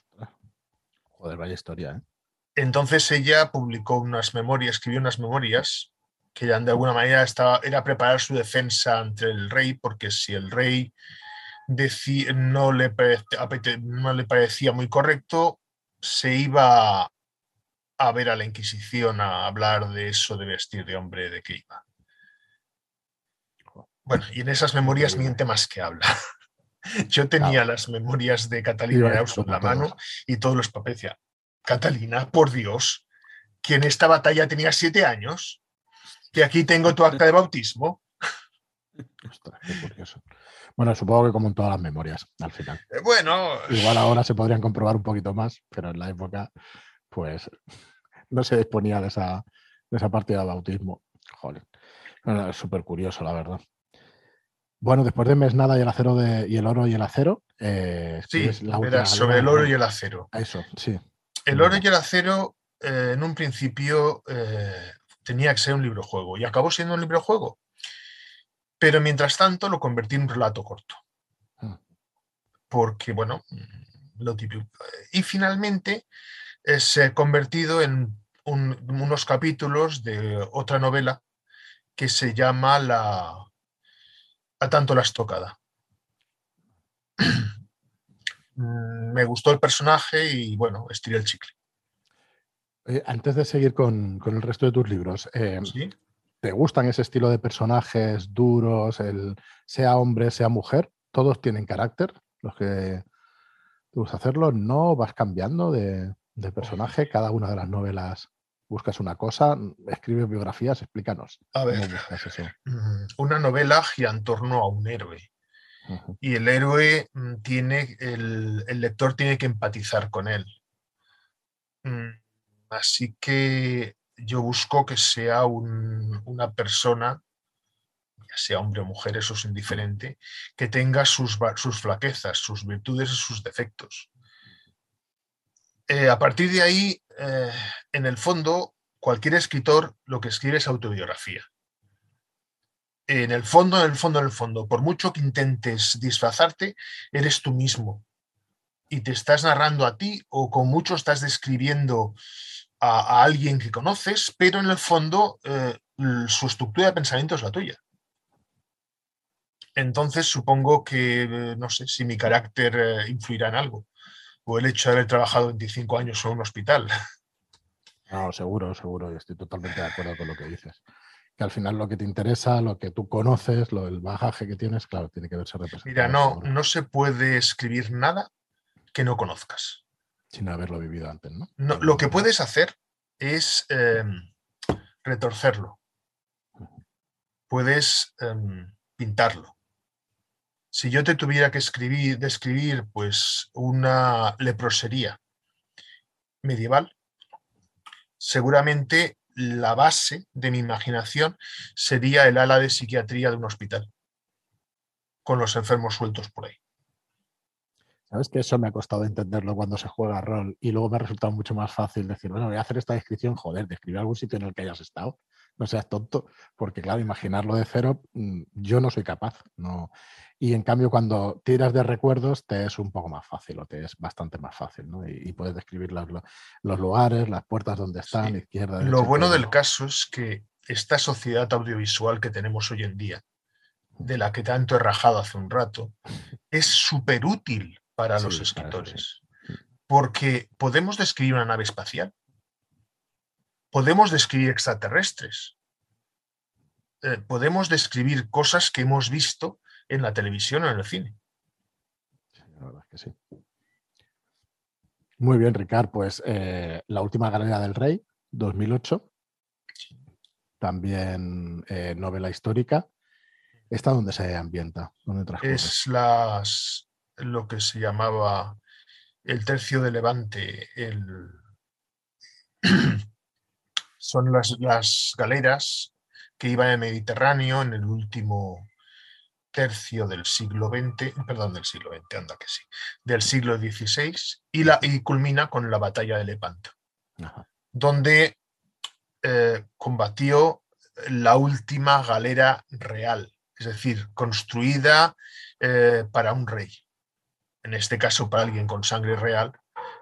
Joder, vaya historia, ¿eh? Entonces ella publicó unas memorias, escribió unas memorias que ya de alguna manera estaba, era preparar su defensa ante el rey, porque si el rey no, le no parecía muy correcto, se iba a ver a la Inquisición a hablar de eso de vestir de hombre, de iba. Bueno, y en esas memorias miente más que habla. Yo tenía Claro. las memorias de Catalina Erauso en la mano y todos los papeles. Catalina, por Dios, que en esta batalla tenía siete años, que aquí tengo tu acta de bautismo. Ostras, qué curioso. Bueno, supongo que como en todas las memorias, al final. Eh, Bueno, Igual ahora se podrían comprobar un poquito más, pero en la época, pues, no se disponía de esa, de esa partida de bautismo. Joder. Es súper curioso, la verdad. Bueno, después de Mesnada y el acero de, y el oro y el acero, eh, sí, la sobre el oro y el acero. A Eso, sí. El oro y el acero, eh, en un principio, tenía que ser un libro juego y acabó siendo un libro juego. Pero mientras tanto lo convertí en un relato corto. Mm. Porque, bueno, lo típico. Y finalmente eh, se ha convertido en un- unos capítulos de otra novela que se llama la A tanto la estocada. Me gustó el personaje y bueno, estiré el chicle. Eh, antes de seguir con, con el resto de tus libros, eh, ¿sí? Te gustan ese estilo de personajes duros, el, sea hombre, sea mujer, todos tienen carácter, los que te gusta hacerlo, no vas cambiando de, de personaje, cada una de las novelas buscas una cosa, escribes biografías, explícanos. A ver, mm, una novela gira en torno a un héroe. Y el héroe mm, tiene, el, lector tiene que empatizar con él. Mm, así que yo busco que sea una persona, ya sea hombre o mujer, eso es indiferente, que tenga sus, sus flaquezas, sus virtudes y sus defectos. Eh, a partir de ahí, eh, en el fondo, cualquier escritor lo que escribe es autobiografía. En el fondo, en el fondo, en el fondo, por mucho que intentes disfrazarte, eres tú mismo. Y te estás narrando a ti o con mucho estás describiendo a, alguien que conoces, pero en el fondo eh, su estructura de pensamiento es la tuya. Entonces supongo que, no sé, si mi carácter influirá en algo o el hecho de haber trabajado 25 años en un hospital. No, seguro, seguro, y estoy totalmente de acuerdo con lo que dices. Que al final lo que te interesa, lo que tú conoces, lo, el bagaje que tienes, claro, tiene que verse representado. Mira, no, no se puede escribir nada que no conozcas. Sin haberlo vivido antes, ¿no? lo que puedes hacer es em, retorcerlo. Puedes em, pintarlo si yo te tuviera que escribir, describir pues una leprosería medieval, seguramente la base de mi imaginación sería el ala de psiquiatría de un hospital, con los enfermos sueltos por ahí. Sabes que eso me ha costado entenderlo cuando se juega rol y luego me ha resultado mucho más fácil decir, bueno, voy a hacer esta descripción, joder, describir algún sitio en el que hayas estado, no seas tonto, porque claro, imaginarlo de cero, mm, yo no soy capaz, no. Y en cambio, cuando tiras de recuerdos, te es un poco más fácil o te es bastante más fácil, ¿no? Y, puedes describir los, lugares, las puertas donde están, izquierda, derecha. Lo bueno del caso es que esta sociedad audiovisual que tenemos hoy en día, de la que tanto he rajado hace un rato, es súper útil para los escritores. porque podemos describir una nave espacial, podemos describir extraterrestres, eh, podemos describir cosas que hemos visto en la televisión o en el cine. la verdad es que sí. Muy bien, Ricard. Pues eh, La última galería del rey, 2008. También eh, novela histórica. ¿Esta dónde se ambienta? ¿Dónde es las, lo que se llamaba el tercio de Levante. El... Son las, las galeras que iban el Mediterráneo en el último tercio del siglo XX, perdón, del siglo XX, anda que sí, del siglo XVI, y, la, y culmina con la batalla de Lepanto, donde eh, combatió la última galera real, es decir, construida eh, para un rey, en este caso para alguien con sangre real,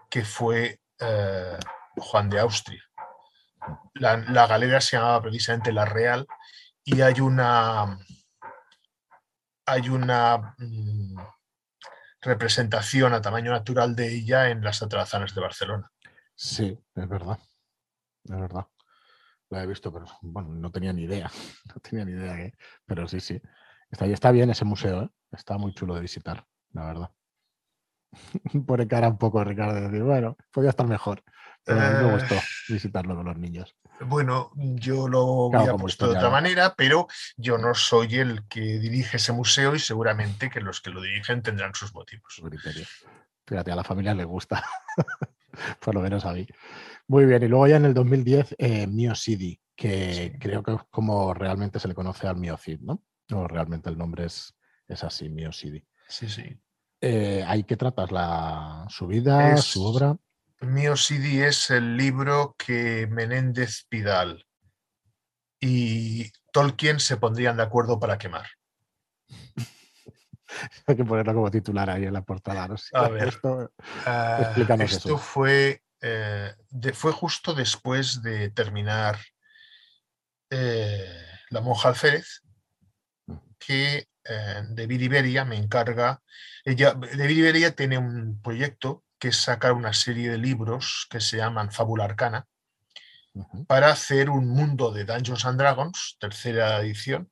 que fue eh, Juan de Austria. La, la galera se llamaba precisamente la Real y hay una, hay una mm, representación a tamaño natural de ella en las atrazanas de Barcelona. Sí, es verdad. Es verdad. La he visto, pero bueno, no tenía ni idea. No tenía ni idea, pero sí, sí. Está, está bien ese museo, ¿eh? está muy chulo de visitar, la verdad. Pone cara un poco Ricardo de decir, bueno, podría estar mejor. Pero me gustó eh. visitarlo con los niños. Bueno, yo lo claro, puesto de otra manera, pero yo no soy el que dirige ese museo y seguramente que los que lo dirigen tendrán sus motivos. Fíjate, a la familia le gusta, por lo menos a mí. Muy bien, y luego ya en el 2010, eh, Mio City, que creo que es como realmente se le conoce al Miocid, ¿no? O realmente el nombre es, es así, Mio City. Sí, sí. Eh, ¿Hay que tratas la, su vida, su obra? Mio City es el libro que Menéndez Pidal y Tolkien se pondrían de acuerdo para quemar. Hay que ponerlo como titular ahí en la portada. A ver, esto, uh, fue, eh, fue justo después de terminar eh, La monja alférez, mm. que eh, David Iberia me encarga. Ella, David Iberia tiene un proyecto que es sacar una serie de libros que se llaman Fábula Arcana, para hacer un mundo de Dungeons and Dragons, tercera edición,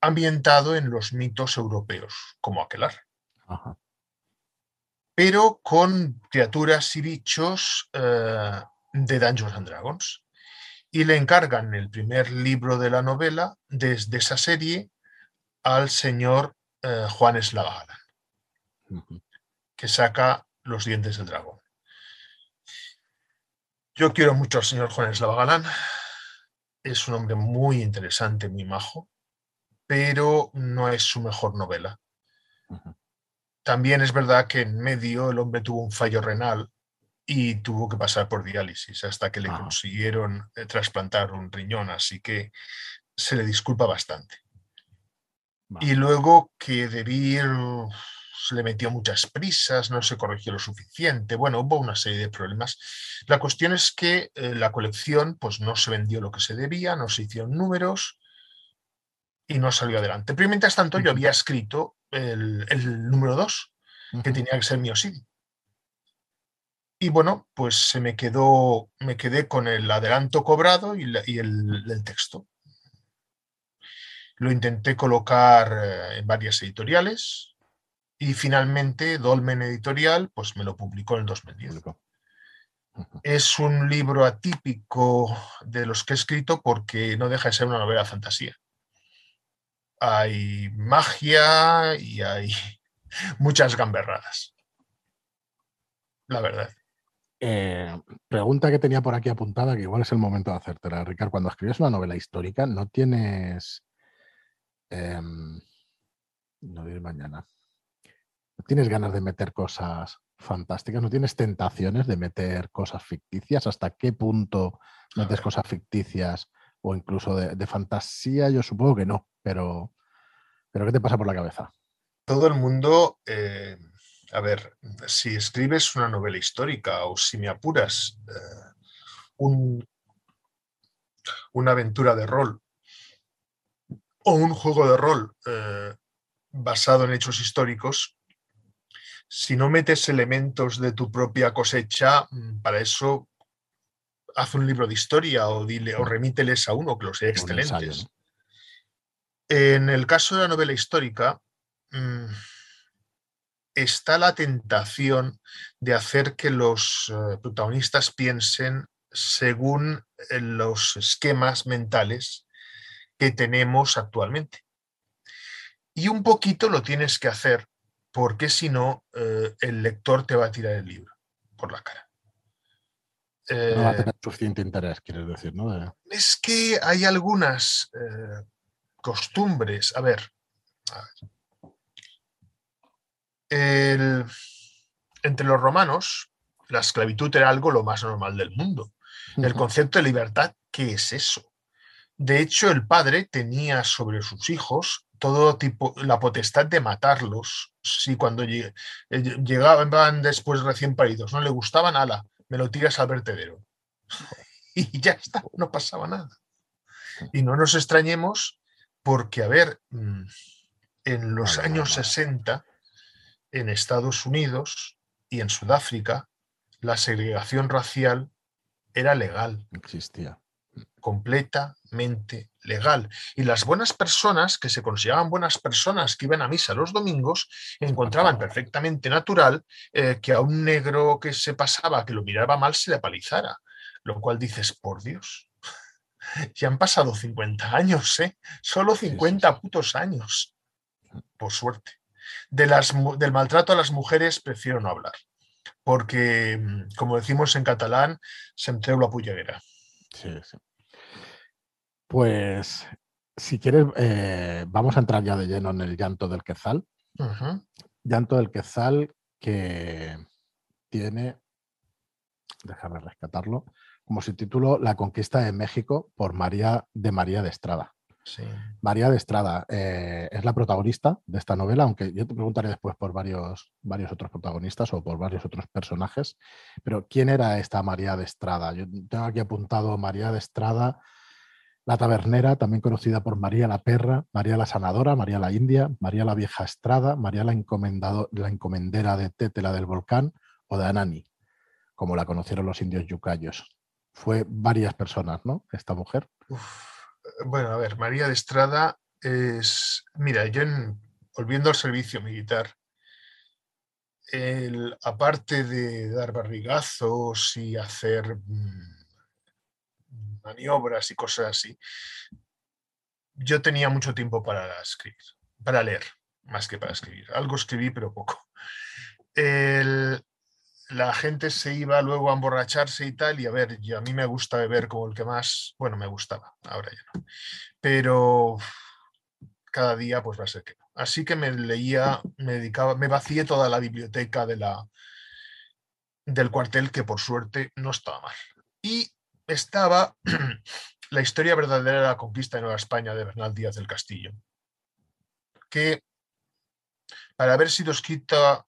ambientado en los mitos europeos, como aquelar, pero con criaturas y bichos eh, de Dungeons and Dragons. Y le encargan el primer libro de la novela desde esa serie al señor eh, Juan que saca Los dientes del dragón. Yo quiero mucho al señor Juan Eslavagalán. Es un hombre muy interesante, muy majo, pero no es su mejor novela. También es verdad que en medio el hombre tuvo un fallo renal y tuvo que pasar por diálisis hasta que le Ajá. consiguieron eh, trasplantar un riñón, así que se le disculpa bastante. Y luego que Debir se le metió muchas prisas, no se corrigió lo suficiente. Bueno, hubo una serie de problemas. La cuestión es que eh, la colección pues, no se vendió lo que se debía, no se hicieron números y no salió adelante. Pero mientras tanto, yo había escrito el, el número 2, que tenía que ser Miosidi. Y bueno, pues se me quedó, me quedé con el adelanto cobrado y, la- y el, el texto. Lo intenté colocar eh, en varias editoriales y finalmente Dolmen Editorial pues me lo publicó en el 2010. Público. Ujú. Es un libro atípico de los que he escrito porque no deja de ser una novela de fantasía. Hay magia y hay muchas gamberradas. La verdad. Eh, pregunta que tenía por aquí apuntada, que igual es el momento de hacértela, Ricardo. Cuando escribes una novela histórica, ¿no tienes... em, no diré mañana. ¿No tienes ganas de meter cosas fantásticas? ¿No tienes tentaciones de meter cosas ficticias? ¿Hasta qué punto metes cosas ficticias o incluso de, de fantasía? Yo supongo que no, pero, pero ¿qué te pasa por la cabeza? todo el mundo, eh, a ver, si escribes una novela histórica o si me apuras, eh, un- una aventura de rol o un juego de rol eh, basado en hechos históricos, si no metes elementos de tu propia cosecha, mm, para eso haz un libro de historia o dile o remíteles a uno que los sea ensayo, excelentes. ¿no? En el caso de la novela histórica, mm, está la tentación de hacer que los eh, protagonistas piensen según eh, los esquemas mentales que tenemos actualmente. Y un poquito lo tienes que hacer porque si no, eh, el lector te va a tirar el libro por la cara. No va a Eh, tener suficiente interés, quieres decir, ¿no? Es que hay algunas eh, costumbres. A ver, a ver. El- entre los romanos, la esclavitud era algo lo más normal del mundo. El concepto de libertad, ¿qué es eso? De hecho, el padre tenía sobre sus hijos todo tipo, la potestad de matarlos si cuando eh, llegaban después recién paridos, no le gustaban, ala, me lo tiras al vertedero. Y ya está, no pasaba nada. Y no nos extrañemos porque, a ver, mm, en los años vale. 60, en Estados Unidos y en Sudáfrica, la segregación racial era legal existía. Completamente legal. Y las buenas personas, que se consideraban buenas personas, que iban a misa los domingos, encontraban perfectamente natural eh, que a un negro que se pasaba, que lo miraba mal, se le apalizara. Lo cual dices, por Dios, ya han pasado 50 años, ¿eh? Solo sí, 50 sí. putos años. Por suerte. De las, del maltrato a las mujeres prefiero no hablar. Porque, mm, como decimos en catalán, se me treu la pulleguera. Sí, sí. Pues, si quieres, eh, vamos a entrar ya de lleno en el llanto del Quetzal. Ujú. Llanto del Quetzal que tiene, déjame rescatarlo, como su título La conquista de México por María de María de Estrada. Sí. María de Estrada eh, es la protagonista de esta novela, aunque yo te preguntaré después por varios, varios otros protagonistas o por varios otros personajes. Pero, ¿quién era esta María de Estrada? Yo tengo aquí apuntado María de Estrada, la tabernera, también conocida por María la Perra, María la Sanadora, María la India, María la Vieja Estrada, María la, encomendado- la encomendera de Tétela del Volcán o de Anani, como la conocieron los indios yucayos. fue varias personas, ¿no? Esta mujer. Bueno, a ver, María de Estrada es. Mira, yo volviendo al servicio militar, aparte de dar barrigazos y hacer mm, maniobras y cosas así, yo tenía mucho tiempo para escribir, para leer, más que para escribir. Algo escribí, pero poco. la gente se iba luego a emborracharse y tal, y a ver, a mí me gusta beber como el que más, bueno, me gustaba, ahora ya no. Pero cada día pues va a ser que no. Así que me leía, me dedicaba, me vacié toda la biblioteca de la, del cuartel, que por suerte no estaba mal. Y estaba la historia verdadera de la conquista de Nueva España de Bernal Díaz del Castillo, que para haber sido escrita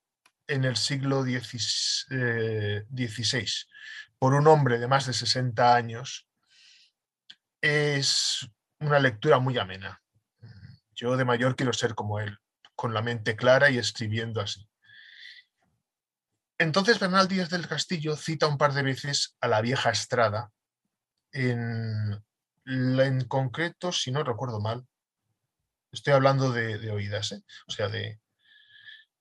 en el siglo XVI eh, por un hombre de más de 60 años, es una lectura muy amena. Yo de mayor quiero ser como él, con la mente clara y escribiendo así. Entonces Bernal Díaz del Castillo cita un par de veces a la vieja Estrada, en, concreto, si no recuerdo mal, estoy hablando de, oídas, ¿eh? o sea, de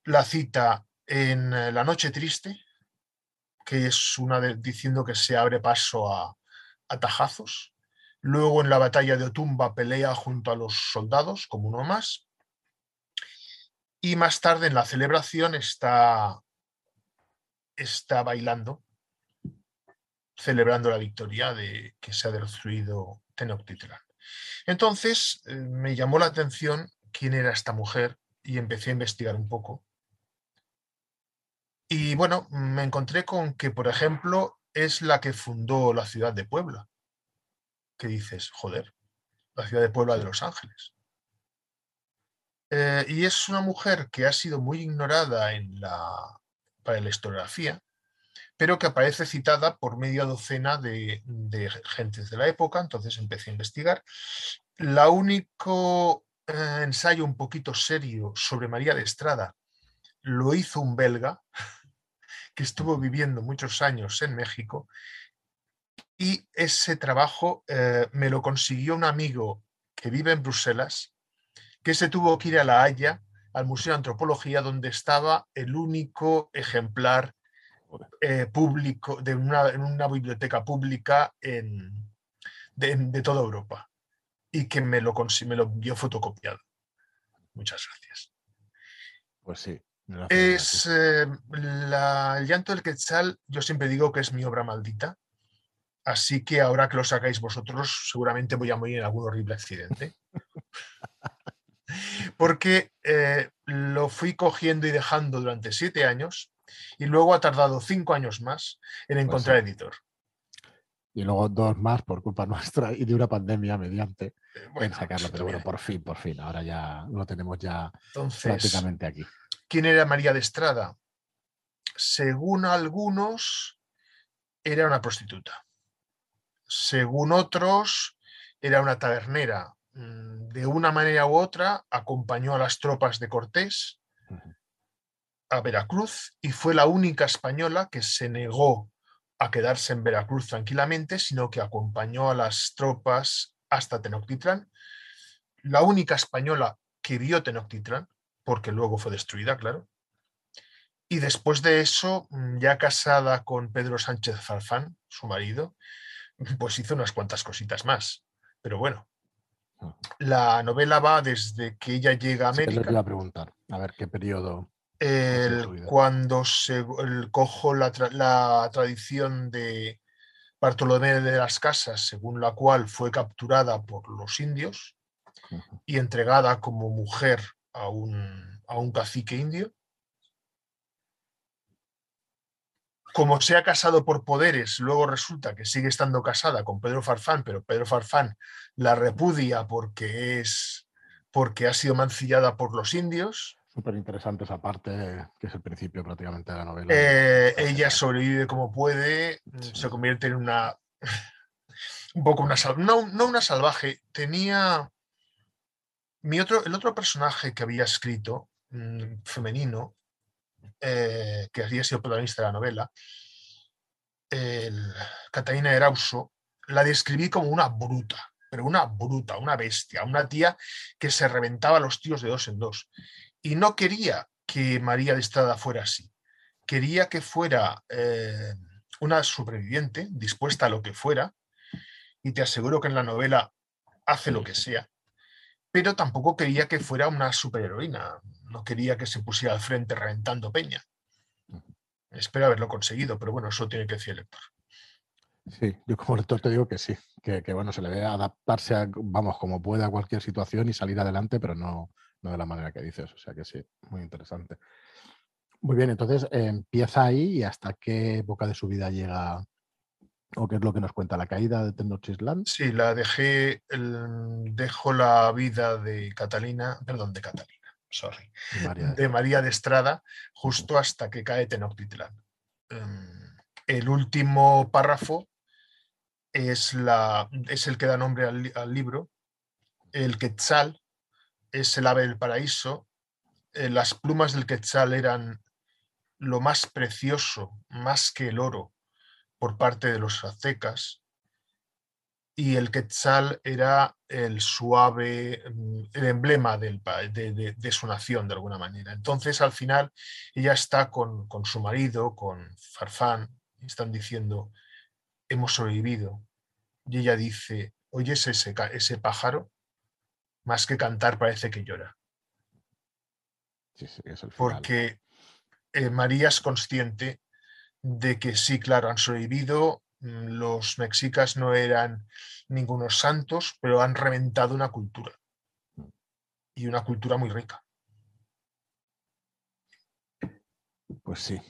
la cita en La Noche Triste, que es una de, diciendo que se abre paso a, a tajazos, Luego en la batalla de Otumba pelea junto a los soldados como uno más. Y más tarde en la celebración está, está bailando, celebrando la victoria de que se ha destruido Tenochtitlan. Entonces eh, me llamó la atención quién era esta mujer y empecé a investigar un poco. Y bueno, me encontré con que, por ejemplo, es la que fundó la ciudad de Puebla que dices, joder, la ciudad de Puebla de Los Ángeles. Eh, y es una mujer que ha sido muy ignorada en la, para la historiografía, pero que aparece citada por media docena de, de gentes de la época, entonces empecé a investigar. La único eh, ensayo un poquito serio sobre María de Estrada lo hizo un belga que estuvo viviendo muchos años en México y ese trabajo eh, me lo consiguió un amigo que vive en Bruselas, que se tuvo que ir a La Haya, al Museo de Antropología, donde estaba el único ejemplar eh, público de una, en una biblioteca pública en, de, toda Europa y que me lo, me lo envió fotocopiado. Muchas gracias. Pues sí. Es eh, el llanto del Quetzal, yo siempre digo que es mi obra maldita, Así que ahora que lo sacáis vosotros, seguramente voy a morir en algún horrible accidente. Porque eh, lo fui cogiendo y dejando durante siete años y luego ha tardado cinco años más en pues encontrar editor. Y luego dos más por culpa nuestra y de una pandemia mediante eh, en sacarlo. Pero bueno, por fin, por fin. Ahora ya lo tenemos ya prácticamente aquí. ¿Quién era María de Estrada? Según algunos, era una prostituta según otros, era una tabernera. Mm, de una manera u otra, acompañó a las tropas de Cortés a Veracruz y fue la única española que se negó a quedarse en Veracruz tranquilamente, sino que acompañó a las tropas hasta Tenochtitlán. La única española que vio Tenochtitlán, porque luego fue destruida, claro. Y después de eso, mm, ya casada con Pedro Sánchez Farfán, su marido, pues hizo unas cuantas cositas más. Pero bueno, ah. la novela va desde que ella llega a América. Sí, a preguntar, a ver qué periodo. Cuando se cojo la, tradición de Bartolomé de las Casas, según la cual fue capturada por los indios y entregada como mujer a un, a un cacique indio, como se ha casado por poderes, luego resulta que sigue estando casada con Pedro Farfán, pero Pedro Farfán la repudia porque es porque ha sido mancillada por los indios. Súper interesante esa parte, que es el principio prácticamente de la novela. Eh, ella sobrevive como puede, se convierte en una. un poco una. No, no una salvaje, tenía. Mi otro, el otro personaje que había escrito, mm, femenino, eh, que había sido protagonista de la novela, Catalina Erauso, la describí como una bruta, pero una bruta, una bestia, una tía que se reventaba los tíos de dos en dos. Y no quería que María de Estrada fuera así. Quería que fuera eh, una superviviente, dispuesta a lo que fuera, y te aseguro que en la novela hace lo que sea, pero tampoco quería que fuera una superheroína, no quería que se pusiera al frente reventando peña. Espero haberlo conseguido, pero bueno, eso tiene que decir el lector. Sí, yo como lector te digo que sí, que, bueno, se le debe adaptarse, a, vamos, como puede a cualquier situación y salir adelante, pero no, no de la manera que dices. O sea que sí, muy interesante. Muy bien, entonces empieza ahí y hasta qué época de su vida llega o qué es lo que nos cuenta la caída de Tenochtitlan. Sí, la dejé, dejo la vida de Catalina, perdón, de Catalina, sorry, de María de Estrada, justo hasta que cae Tenochtitlan. Em, el último párrafo es, la, es el que da nombre al, al libro. El Quetzal es el ave del paraíso. Eh, las plumas del Quetzal eran lo más precioso, más que el oro, por parte de los aztecas, y el quetzal era el suave, mm, el emblema del, de, de, su nación, de alguna manera. Entonces, al final, ella está con, con su marido, con Farfán, y están diciendo, hemos sobrevivido. Y ella dice, oyes ese, ese pájaro, más que cantar parece que llora. Porque eh, María es consciente de que sí, claro, han sobrevivido, mm, los mexicas no eran ningunos santos, pero han reventado una cultura. Y una cultura muy rica. Pues sí,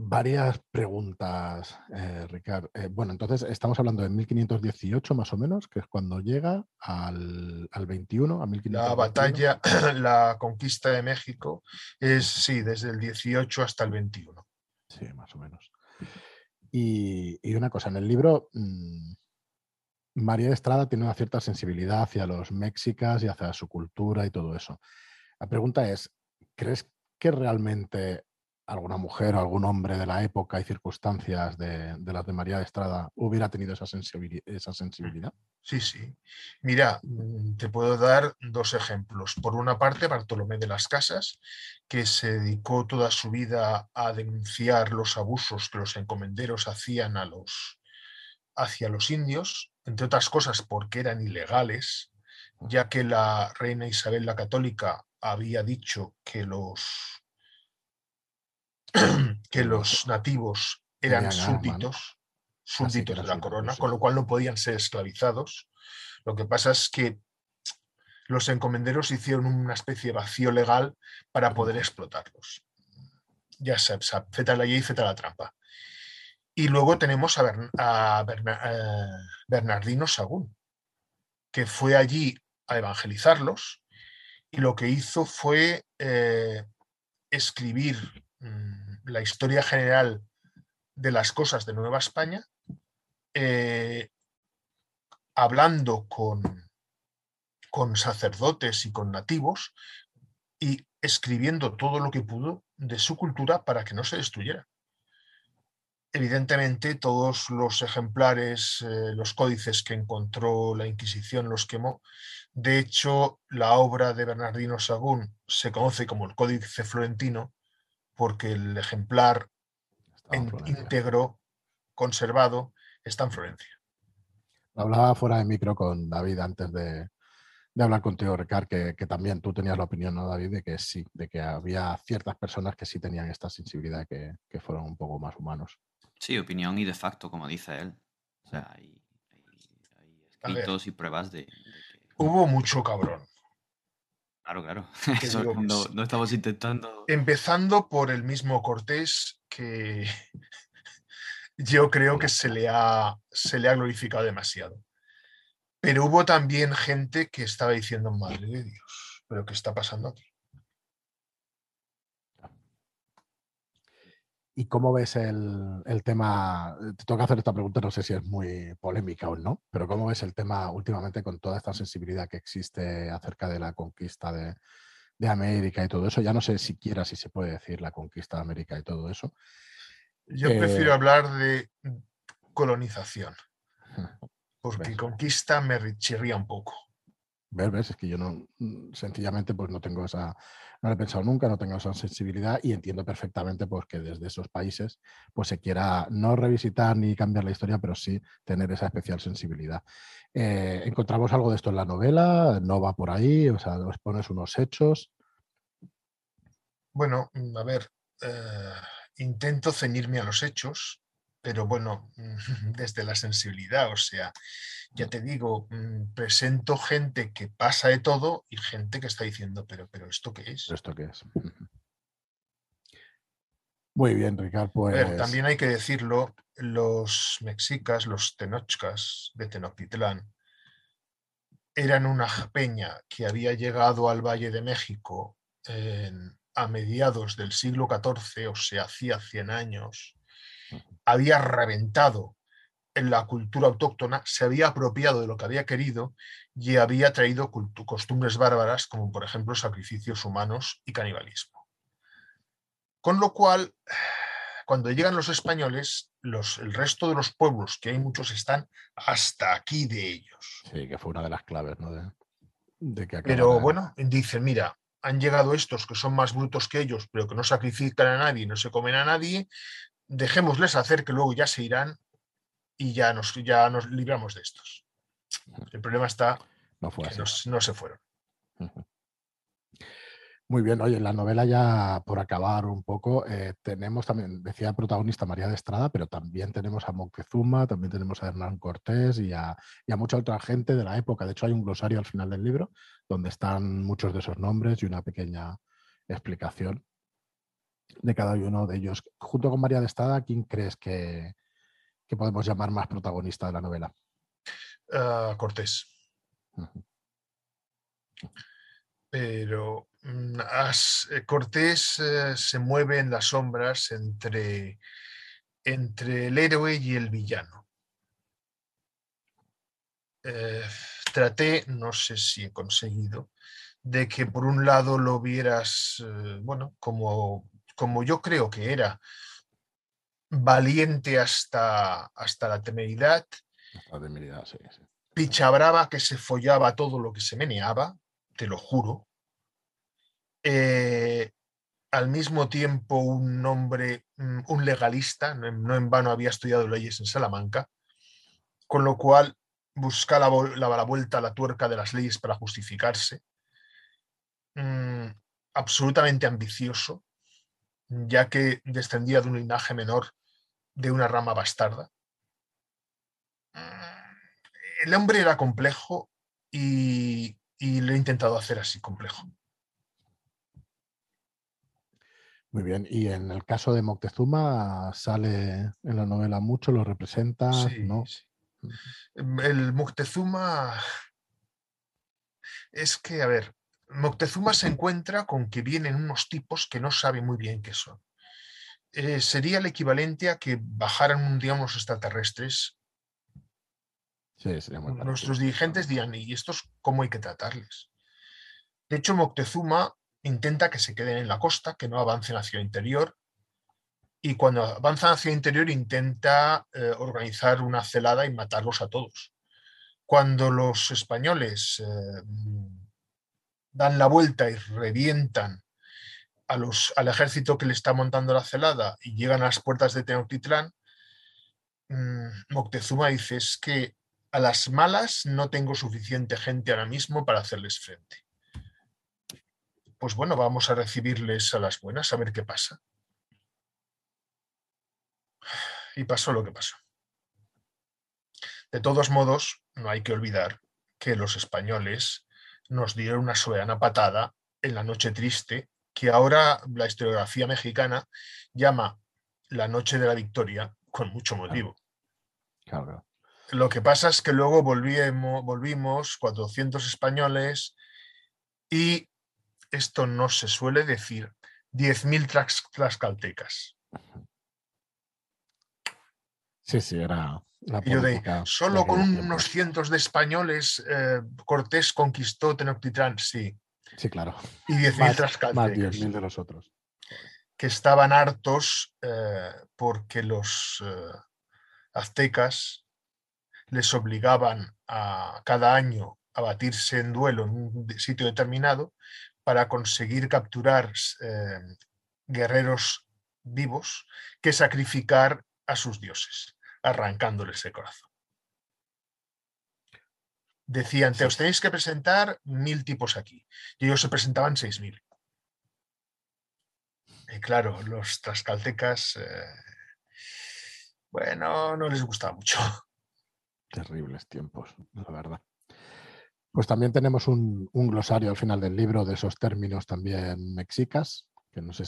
Varias preguntas, eh, Ricardo. Eh, bueno, entonces estamos hablando de 1518 más o menos, que es cuando llega al, 21, a La batalla, la conquista de México es, sí, desde el 18 hasta el 21. Sí, más o menos. Y, una cosa, en el libro, mm, María Estrada tiene una cierta sensibilidad hacia los mexicas y hacia su cultura y todo eso. La pregunta es, ¿crees que realmente alguna mujer o algún hombre de la época y circunstancias de, las de María de Estrada hubiera tenido esa, esa sensibilidad? Sí, sí. Mira, mm, te puedo dar dos ejemplos. Por una parte, Bartolomé de las Casas, que se dedicó toda su vida a denunciar los abusos que los encomenderos hacían a los, hacia los indios, entre otras cosas porque eran ilegales, ya que la reina Isabel la Católica había dicho que los que los nativos eran súbditos, súbditos de la corona, con lo cual no podían ser esclavizados. Lo que pasa es que los encomenderos hicieron una especie de vacío legal para poder explotarlos. Ya sabes, feta la ley y feta la trampa. Y luego tenemos a, Bernardino Sagún, que fue allí a evangelizarlos y lo que hizo fue eh, escribir la historia general de las cosas de Nueva España, eh, hablando con, con sacerdotes y con nativos y escribiendo todo lo que pudo de su cultura para que no se destruyera. Evidentemente, todos los ejemplares, eh, los códices que encontró la Inquisición los quemó. De hecho, la obra de Bernardino Sagún se conoce como el Códice Florentino porque el ejemplar íntegro, conservado, está en Florencia. Hablaba fuera de micro con David antes de, hablar contigo, Ricard, que, también tú tenías la opinión, ¿no, David? De que sí, de que había ciertas personas que sí tenían esta sensibilidad, que, que fueron un poco más humanos. Sí, opinión y de facto, como dice él. O sea, hay, escritos y pruebas de, Hubo mucho cabrón. Claro, claro. no, estamos intentando. Empezando por el mismo Cortés, que yo creo que se le, ha, se le ha glorificado demasiado. Pero hubo también gente que estaba diciendo, madre de Dios, pero ¿qué está pasando aquí? ¿Y cómo ves el, tema? Te tengo que hacer esta pregunta, no sé si es muy polémica o no, pero ¿cómo ves el tema últimamente con toda esta sensibilidad que existe acerca de la conquista de, América y todo eso? Ya no sé siquiera si se puede decir la conquista de América y todo eso. Yo prefiero eh, hablar de colonización. Porque ¿Ves? conquista me chirría un poco. ¿Ves? ¿Ves? Es que yo no, mm, sencillamente, pues no tengo esa, no he pensado nunca, no tengo esa sensibilidad y entiendo perfectamente pues, que desde esos países pues se quiera no revisitar ni cambiar la historia, pero sí tener esa especial sensibilidad. Eh, ¿Encontramos algo de esto en la novela? ¿No va por ahí? O sea, nos pones unos hechos. Bueno, mm, a ver, eh, intento ceñirme a los hechos, pero bueno, desde la sensibilidad, o sea, ya te digo, mm, presento gente que pasa de todo y gente que está diciendo, pero, pero ¿esto qué es? ¿Esto qué es? Muy bien, Ricardo. A Pues ver, también hay que decirlo, los mexicas, los tenochcas de Tenochtitlán, eran una peña que había llegado al Valle de México en- a mediados del siglo XIV, o sea, hacía 100 años, había reventado en la cultura autóctona, se había apropiado de lo que había querido y había traído costumbres bárbaras, como por ejemplo sacrificios humanos y canibalismo. Con lo cual, cuando llegan los españoles, los, el resto de los pueblos, que hay muchos, están hasta aquí de ellos. sí, que fue una de las claves, ¿no? De, de que Pero bueno, dicen, mira, han llegado estos que son más brutos que ellos, pero que no sacrifican a nadie, no se comen a nadie, dejémosles hacer que luego ya se irán y ya nos, ya nos libramos de estos. El problema está no fue que así. no se fueron. Muy bien, oye, en la novela ya por acabar un poco, eh, tenemos también, decía protagonista María de Estrada, pero también tenemos a Moctezuma, también tenemos a Hernán Cortés y a, y a mucha otra gente de la época. De hecho, hay un glosario al final del libro donde están muchos de esos nombres y una pequeña explicación de cada uno de ellos. Junto con María de Estrada, ¿quién crees que, que podemos llamar más protagonista de la novela? Ah, Cortés. Pero mm, as- eh, Cortés eh, se mueve en las sombras entre, entre el héroe y el villano. Eh, traté, no sé si he conseguido, de que por un lado lo vieras, bueno, como, como yo creo que era, valiente hasta, hasta la temeridad, La temeridad, sí, sí. picha brava que se follaba todo lo que se meneaba, te lo juro. Eh, al mismo tiempo un hombre, mm, un legalista, no en, no en vano había estudiado leyes en Salamanca, con lo cual busca la, vol- la- la vuelta a la tuerca de las leyes para justificarse. Mm, absolutamente ambicioso, ya que descendía de un linaje menor de una rama bastarda. Mm, el hombre era complejo y, y lo he intentado hacer así, complejo. Muy bien. Y en el caso de Moctezuma, sale en la novela mucho, lo representa, Sí, ¿no? sí. El Moctezuma es que, a ver, Moctezuma se encuentra con que vienen unos tipos que no sabe muy bien qué son. Eh, sería el equivalente a que bajaran un día unos extraterrestres. Sí, sería muy. Nuestros dirigentes dirán, ¿y estos cómo hay que tratarles? De hecho, Moctezuma intenta que se queden en la costa, que no avancen hacia el interior, y cuando avanzan hacia el interior intenta eh, organizar una celada y matarlos a todos. Cuando los españoles eh, dan la vuelta y revientan los, al ejército que le está montando la celada y llegan a las puertas de Tenochtitlán, mm, Moctezuma dice es que a las malas no tengo suficiente gente ahora mismo para hacerles frente. Pues bueno, vamos a recibirles a las buenas, a ver qué pasa. Y pasó lo que pasó. De todos modos, no hay que olvidar que los españoles nos dieron una soberana patada en la noche triste, que ahora la historiografía mexicana llama la noche de la victoria, con mucho motivo. Claro, claro. Lo que pasa es que luego volvimos, volvimos 400 españoles y esto no se suele decir, 10.000 tras- tlaxcaltecas. Sí, sí, era Y yo de, solo con unos cientos de españoles eh, Cortés conquistó Tenochtitlán, sí, Sí, claro. y 10.000 Más, más tlaxcaltecas, 10.000 de los otros. que estaban hartos eh, porque los... eh, aztecas les obligaban a cada año a batirse en duelo en un sitio determinado para conseguir capturar guerreros vivos que sacrificar a sus dioses, arrancándoles el corazón. Decían, te os tenéis que presentar mil tipos aquí. Y ellos se presentaban seis mil. Y claro, los trascaltecas, eh, bueno, no les gusta mucho. Terribles tiempos, la verdad. Pues también tenemos un, glosario al final del libro de esos términos también mexicas, que no sé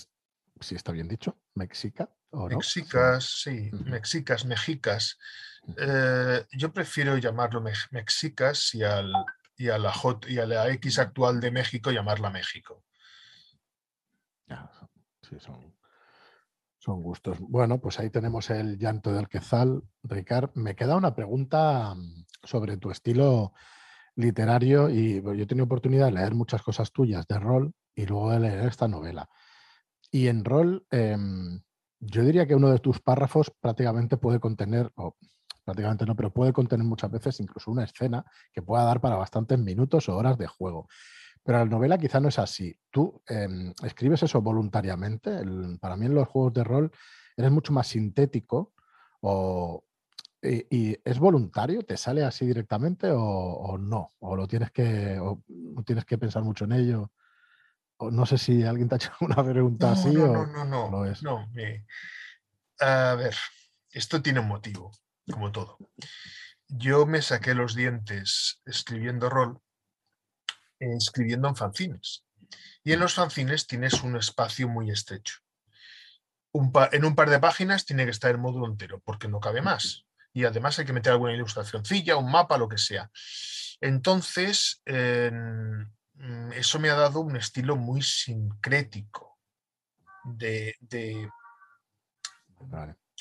si está bien dicho, mexica o no. Mexicas, sí, mexicas, mexicas. Eh, yo prefiero llamarlo mexicas y, al, y, a la J, y a la X actual de México llamarla México. sí, son, son gustos. Bueno, pues ahí tenemos el llanto del Quezal. Ricard, me queda una pregunta mm, sobre tu estilo literario y yo he tenido oportunidad de leer muchas cosas tuyas de rol y luego de leer esta novela. Y en rol, em, yo diría que uno de tus párrafos prácticamente puede contener, o prácticamente no, pero puede contener muchas veces incluso una escena que pueda dar para bastantes minutos o horas de juego. Pero la novela quizá no es así. Tú em, escribes eso voluntariamente. para mí en los juegos de rol eres mucho más sintético o, y, es voluntario, ¿te sale así directamente o, no? ¿O lo tienes que, tienes que pensar mucho en ello? No sé si alguien te ha hecho una pregunta así no, o no, no, no, no. a ver, esto tiene un motivo, como todo. Yo me saqué los dientes escribiendo rol escribiendo en fanzines. Y en los fanzines tienes un espacio muy estrecho. en un par de páginas tiene que estar el módulo entero, porque no cabe más. Y además hay que meter alguna ilustracióncilla, un mapa, lo que sea. Entonces, eso me ha dado un estilo muy sincrético. De,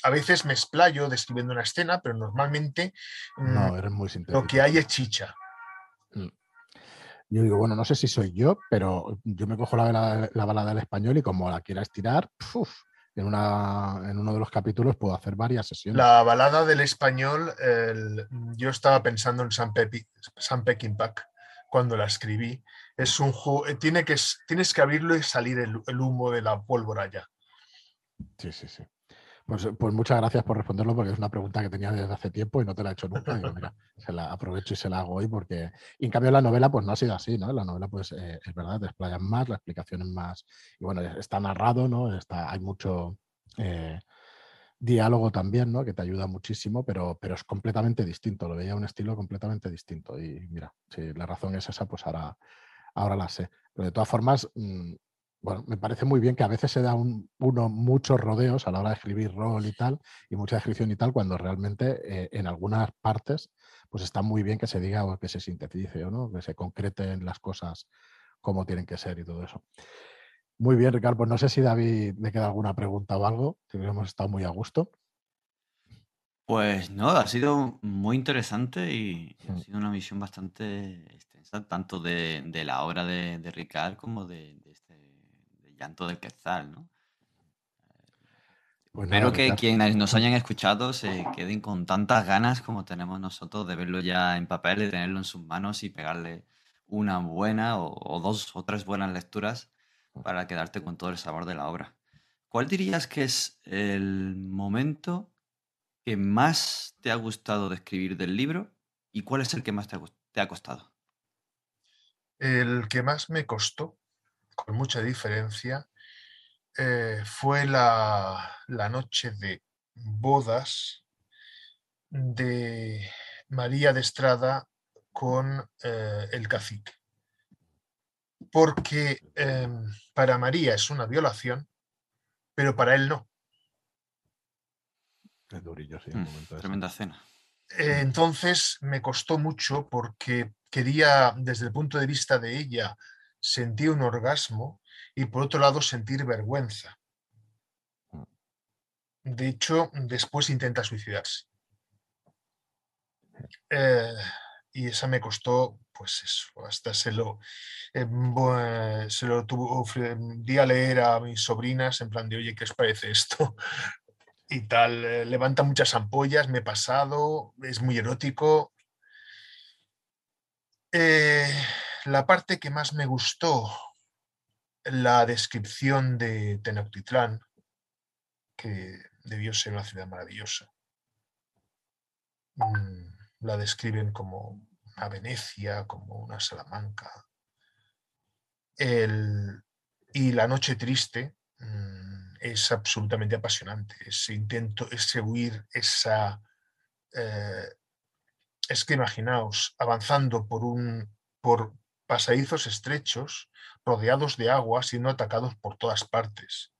A veces me explayo describiendo una escena, pero normalmente no, mm, muy lo que hay es chicha. Mm. Yo digo, bueno, no sé si soy yo, pero yo me cojo la, la balada del español y como la quiera estirar, en, una, en uno de los capítulos puedo hacer varias sesiones. La balada del español, yo estaba pensando en San, Pepi, San Pack cuando la escribí. Es un eh, tiene que, tienes que abrirlo y salir el, el humo de la pólvora ya. Sí, sí, sí. Pues, pues, muchas gracias por responderlo porque es una pregunta que tenía desde hace tiempo y no te la he hecho nunca. mira, se la aprovecho y se la hago hoy porque... Y en cambio la novela pues no ha sido así, ¿no? La novela pues eh, es verdad, te explayan más, la explicación es más... Y bueno, está narrado, ¿no? Está, hay mucho eh, diálogo también, ¿no? Que te ayuda muchísimo, pero, pero es completamente distinto. Lo veía un estilo completamente distinto. Y mira, si la razón es esa, pues ahora, ahora la sé. Pero de todas formas... Mm, bueno, me parece muy bien que a veces se da uno muchos rodeos a la hora de escribir rol y tal, y mucha descripción y tal, cuando realmente eh, en algunas partes, pues está muy bien que se diga o que se sintetice o no, que se concreten las cosas como tienen que ser y todo eso. Muy bien, Ricardo. Pues no sé si David le queda alguna pregunta o algo, que hemos estado muy a gusto. Pues no, ha sido muy interesante y ha mm. sido una visión bastante extensa, tanto de, la obra de, de Ricard como de, llanto del quetzal, ¿no? Pues Espero que quienes nos hayan escuchado se queden con tantas ganas como tenemos nosotros de verlo ya en papel, de tenerlo en sus manos y pegarle una buena o, dos o tres buenas lecturas para quedarte con todo el sabor de la obra. ¿Cuál dirías que es el momento que más te ha gustado de escribir del libro y cuál es el que más te ha costado? El que más me costó con mucha diferencia, eh, fue la, noche de bodas de María de Estrada con eh, el cacique. Porque em, para María es una violación, pero para él no. Es durillo, sí. Mm, tremenda cena. Eh, entonces me costó mucho porque quería, desde el punto de vista de ella, sentir un orgasmo y por otro lado sentir vergüenza. Mm. De hecho, después intenta suicidarse. Eh, y esa me costó, pues eso, hasta se lo, eh, se lo tuvo, di a leer a mis sobrinas en plan de, oye, ¿qué os parece esto? y tal. eh, Levanta muchas ampollas, me he pasado, es muy erótico. Eh, la parte que más me gustó, la descripción de Tenochtitlán, que debió ser una ciudad maravillosa. Mm, La describen como una Venecia, como una Salamanca. El- y la noche triste mm, es absolutamente apasionante. Ese intento, ese huir, esa... eh, es que imaginaos, avanzando por, un, por pasadizos estrechos, rodeados de agua, siendo atacados por todas partes,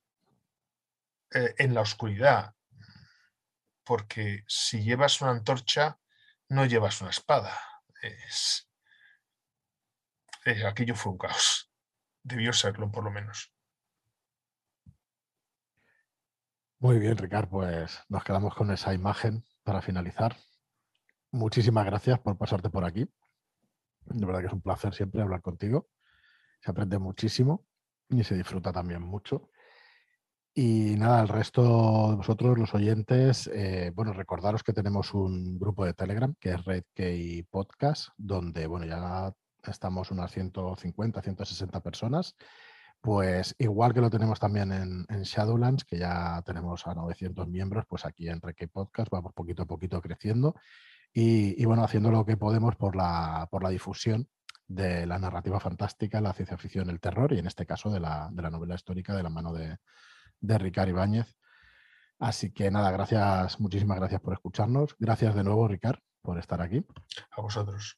eh, en la oscuridad, porque si llevas una antorcha, no llevas una espada. Es, eh, aquello fue un caos. Debió serlo, por lo menos. Muy bien, Ricard, pues nos quedamos con esa imagen para finalizar. Muchísimas gracias por pasarte por aquí. De verdad que es un placer siempre hablar contigo. Se aprende muchísimo y se disfruta también mucho. Y nada, el resto de vosotros, los oyentes, eh, bueno, recordaros que tenemos un grupo de Telegram que es Red Key Podcast, donde, bueno, ya estamos unas 150, 160 personas. Pues igual que lo tenemos también en, Shadowlands, que ya tenemos a 900 miembros, pues aquí en Red Key Podcast vamos poquito a poquito creciendo y, y, bueno, haciendo lo que podemos por la, por la difusión de la narrativa fantástica, la ciencia ficción, el terror y en este caso de la, de la novela histórica de la mano de, de Ricard Ibáñez. Así que nada, gracias, muchísimas gracias por escucharnos. Gracias de nuevo, Ricard, por estar aquí. A vosotros.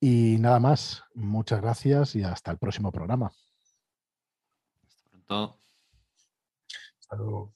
Y nada más, muchas gracias y hasta el próximo programa. Hasta pronto. Hasta luego.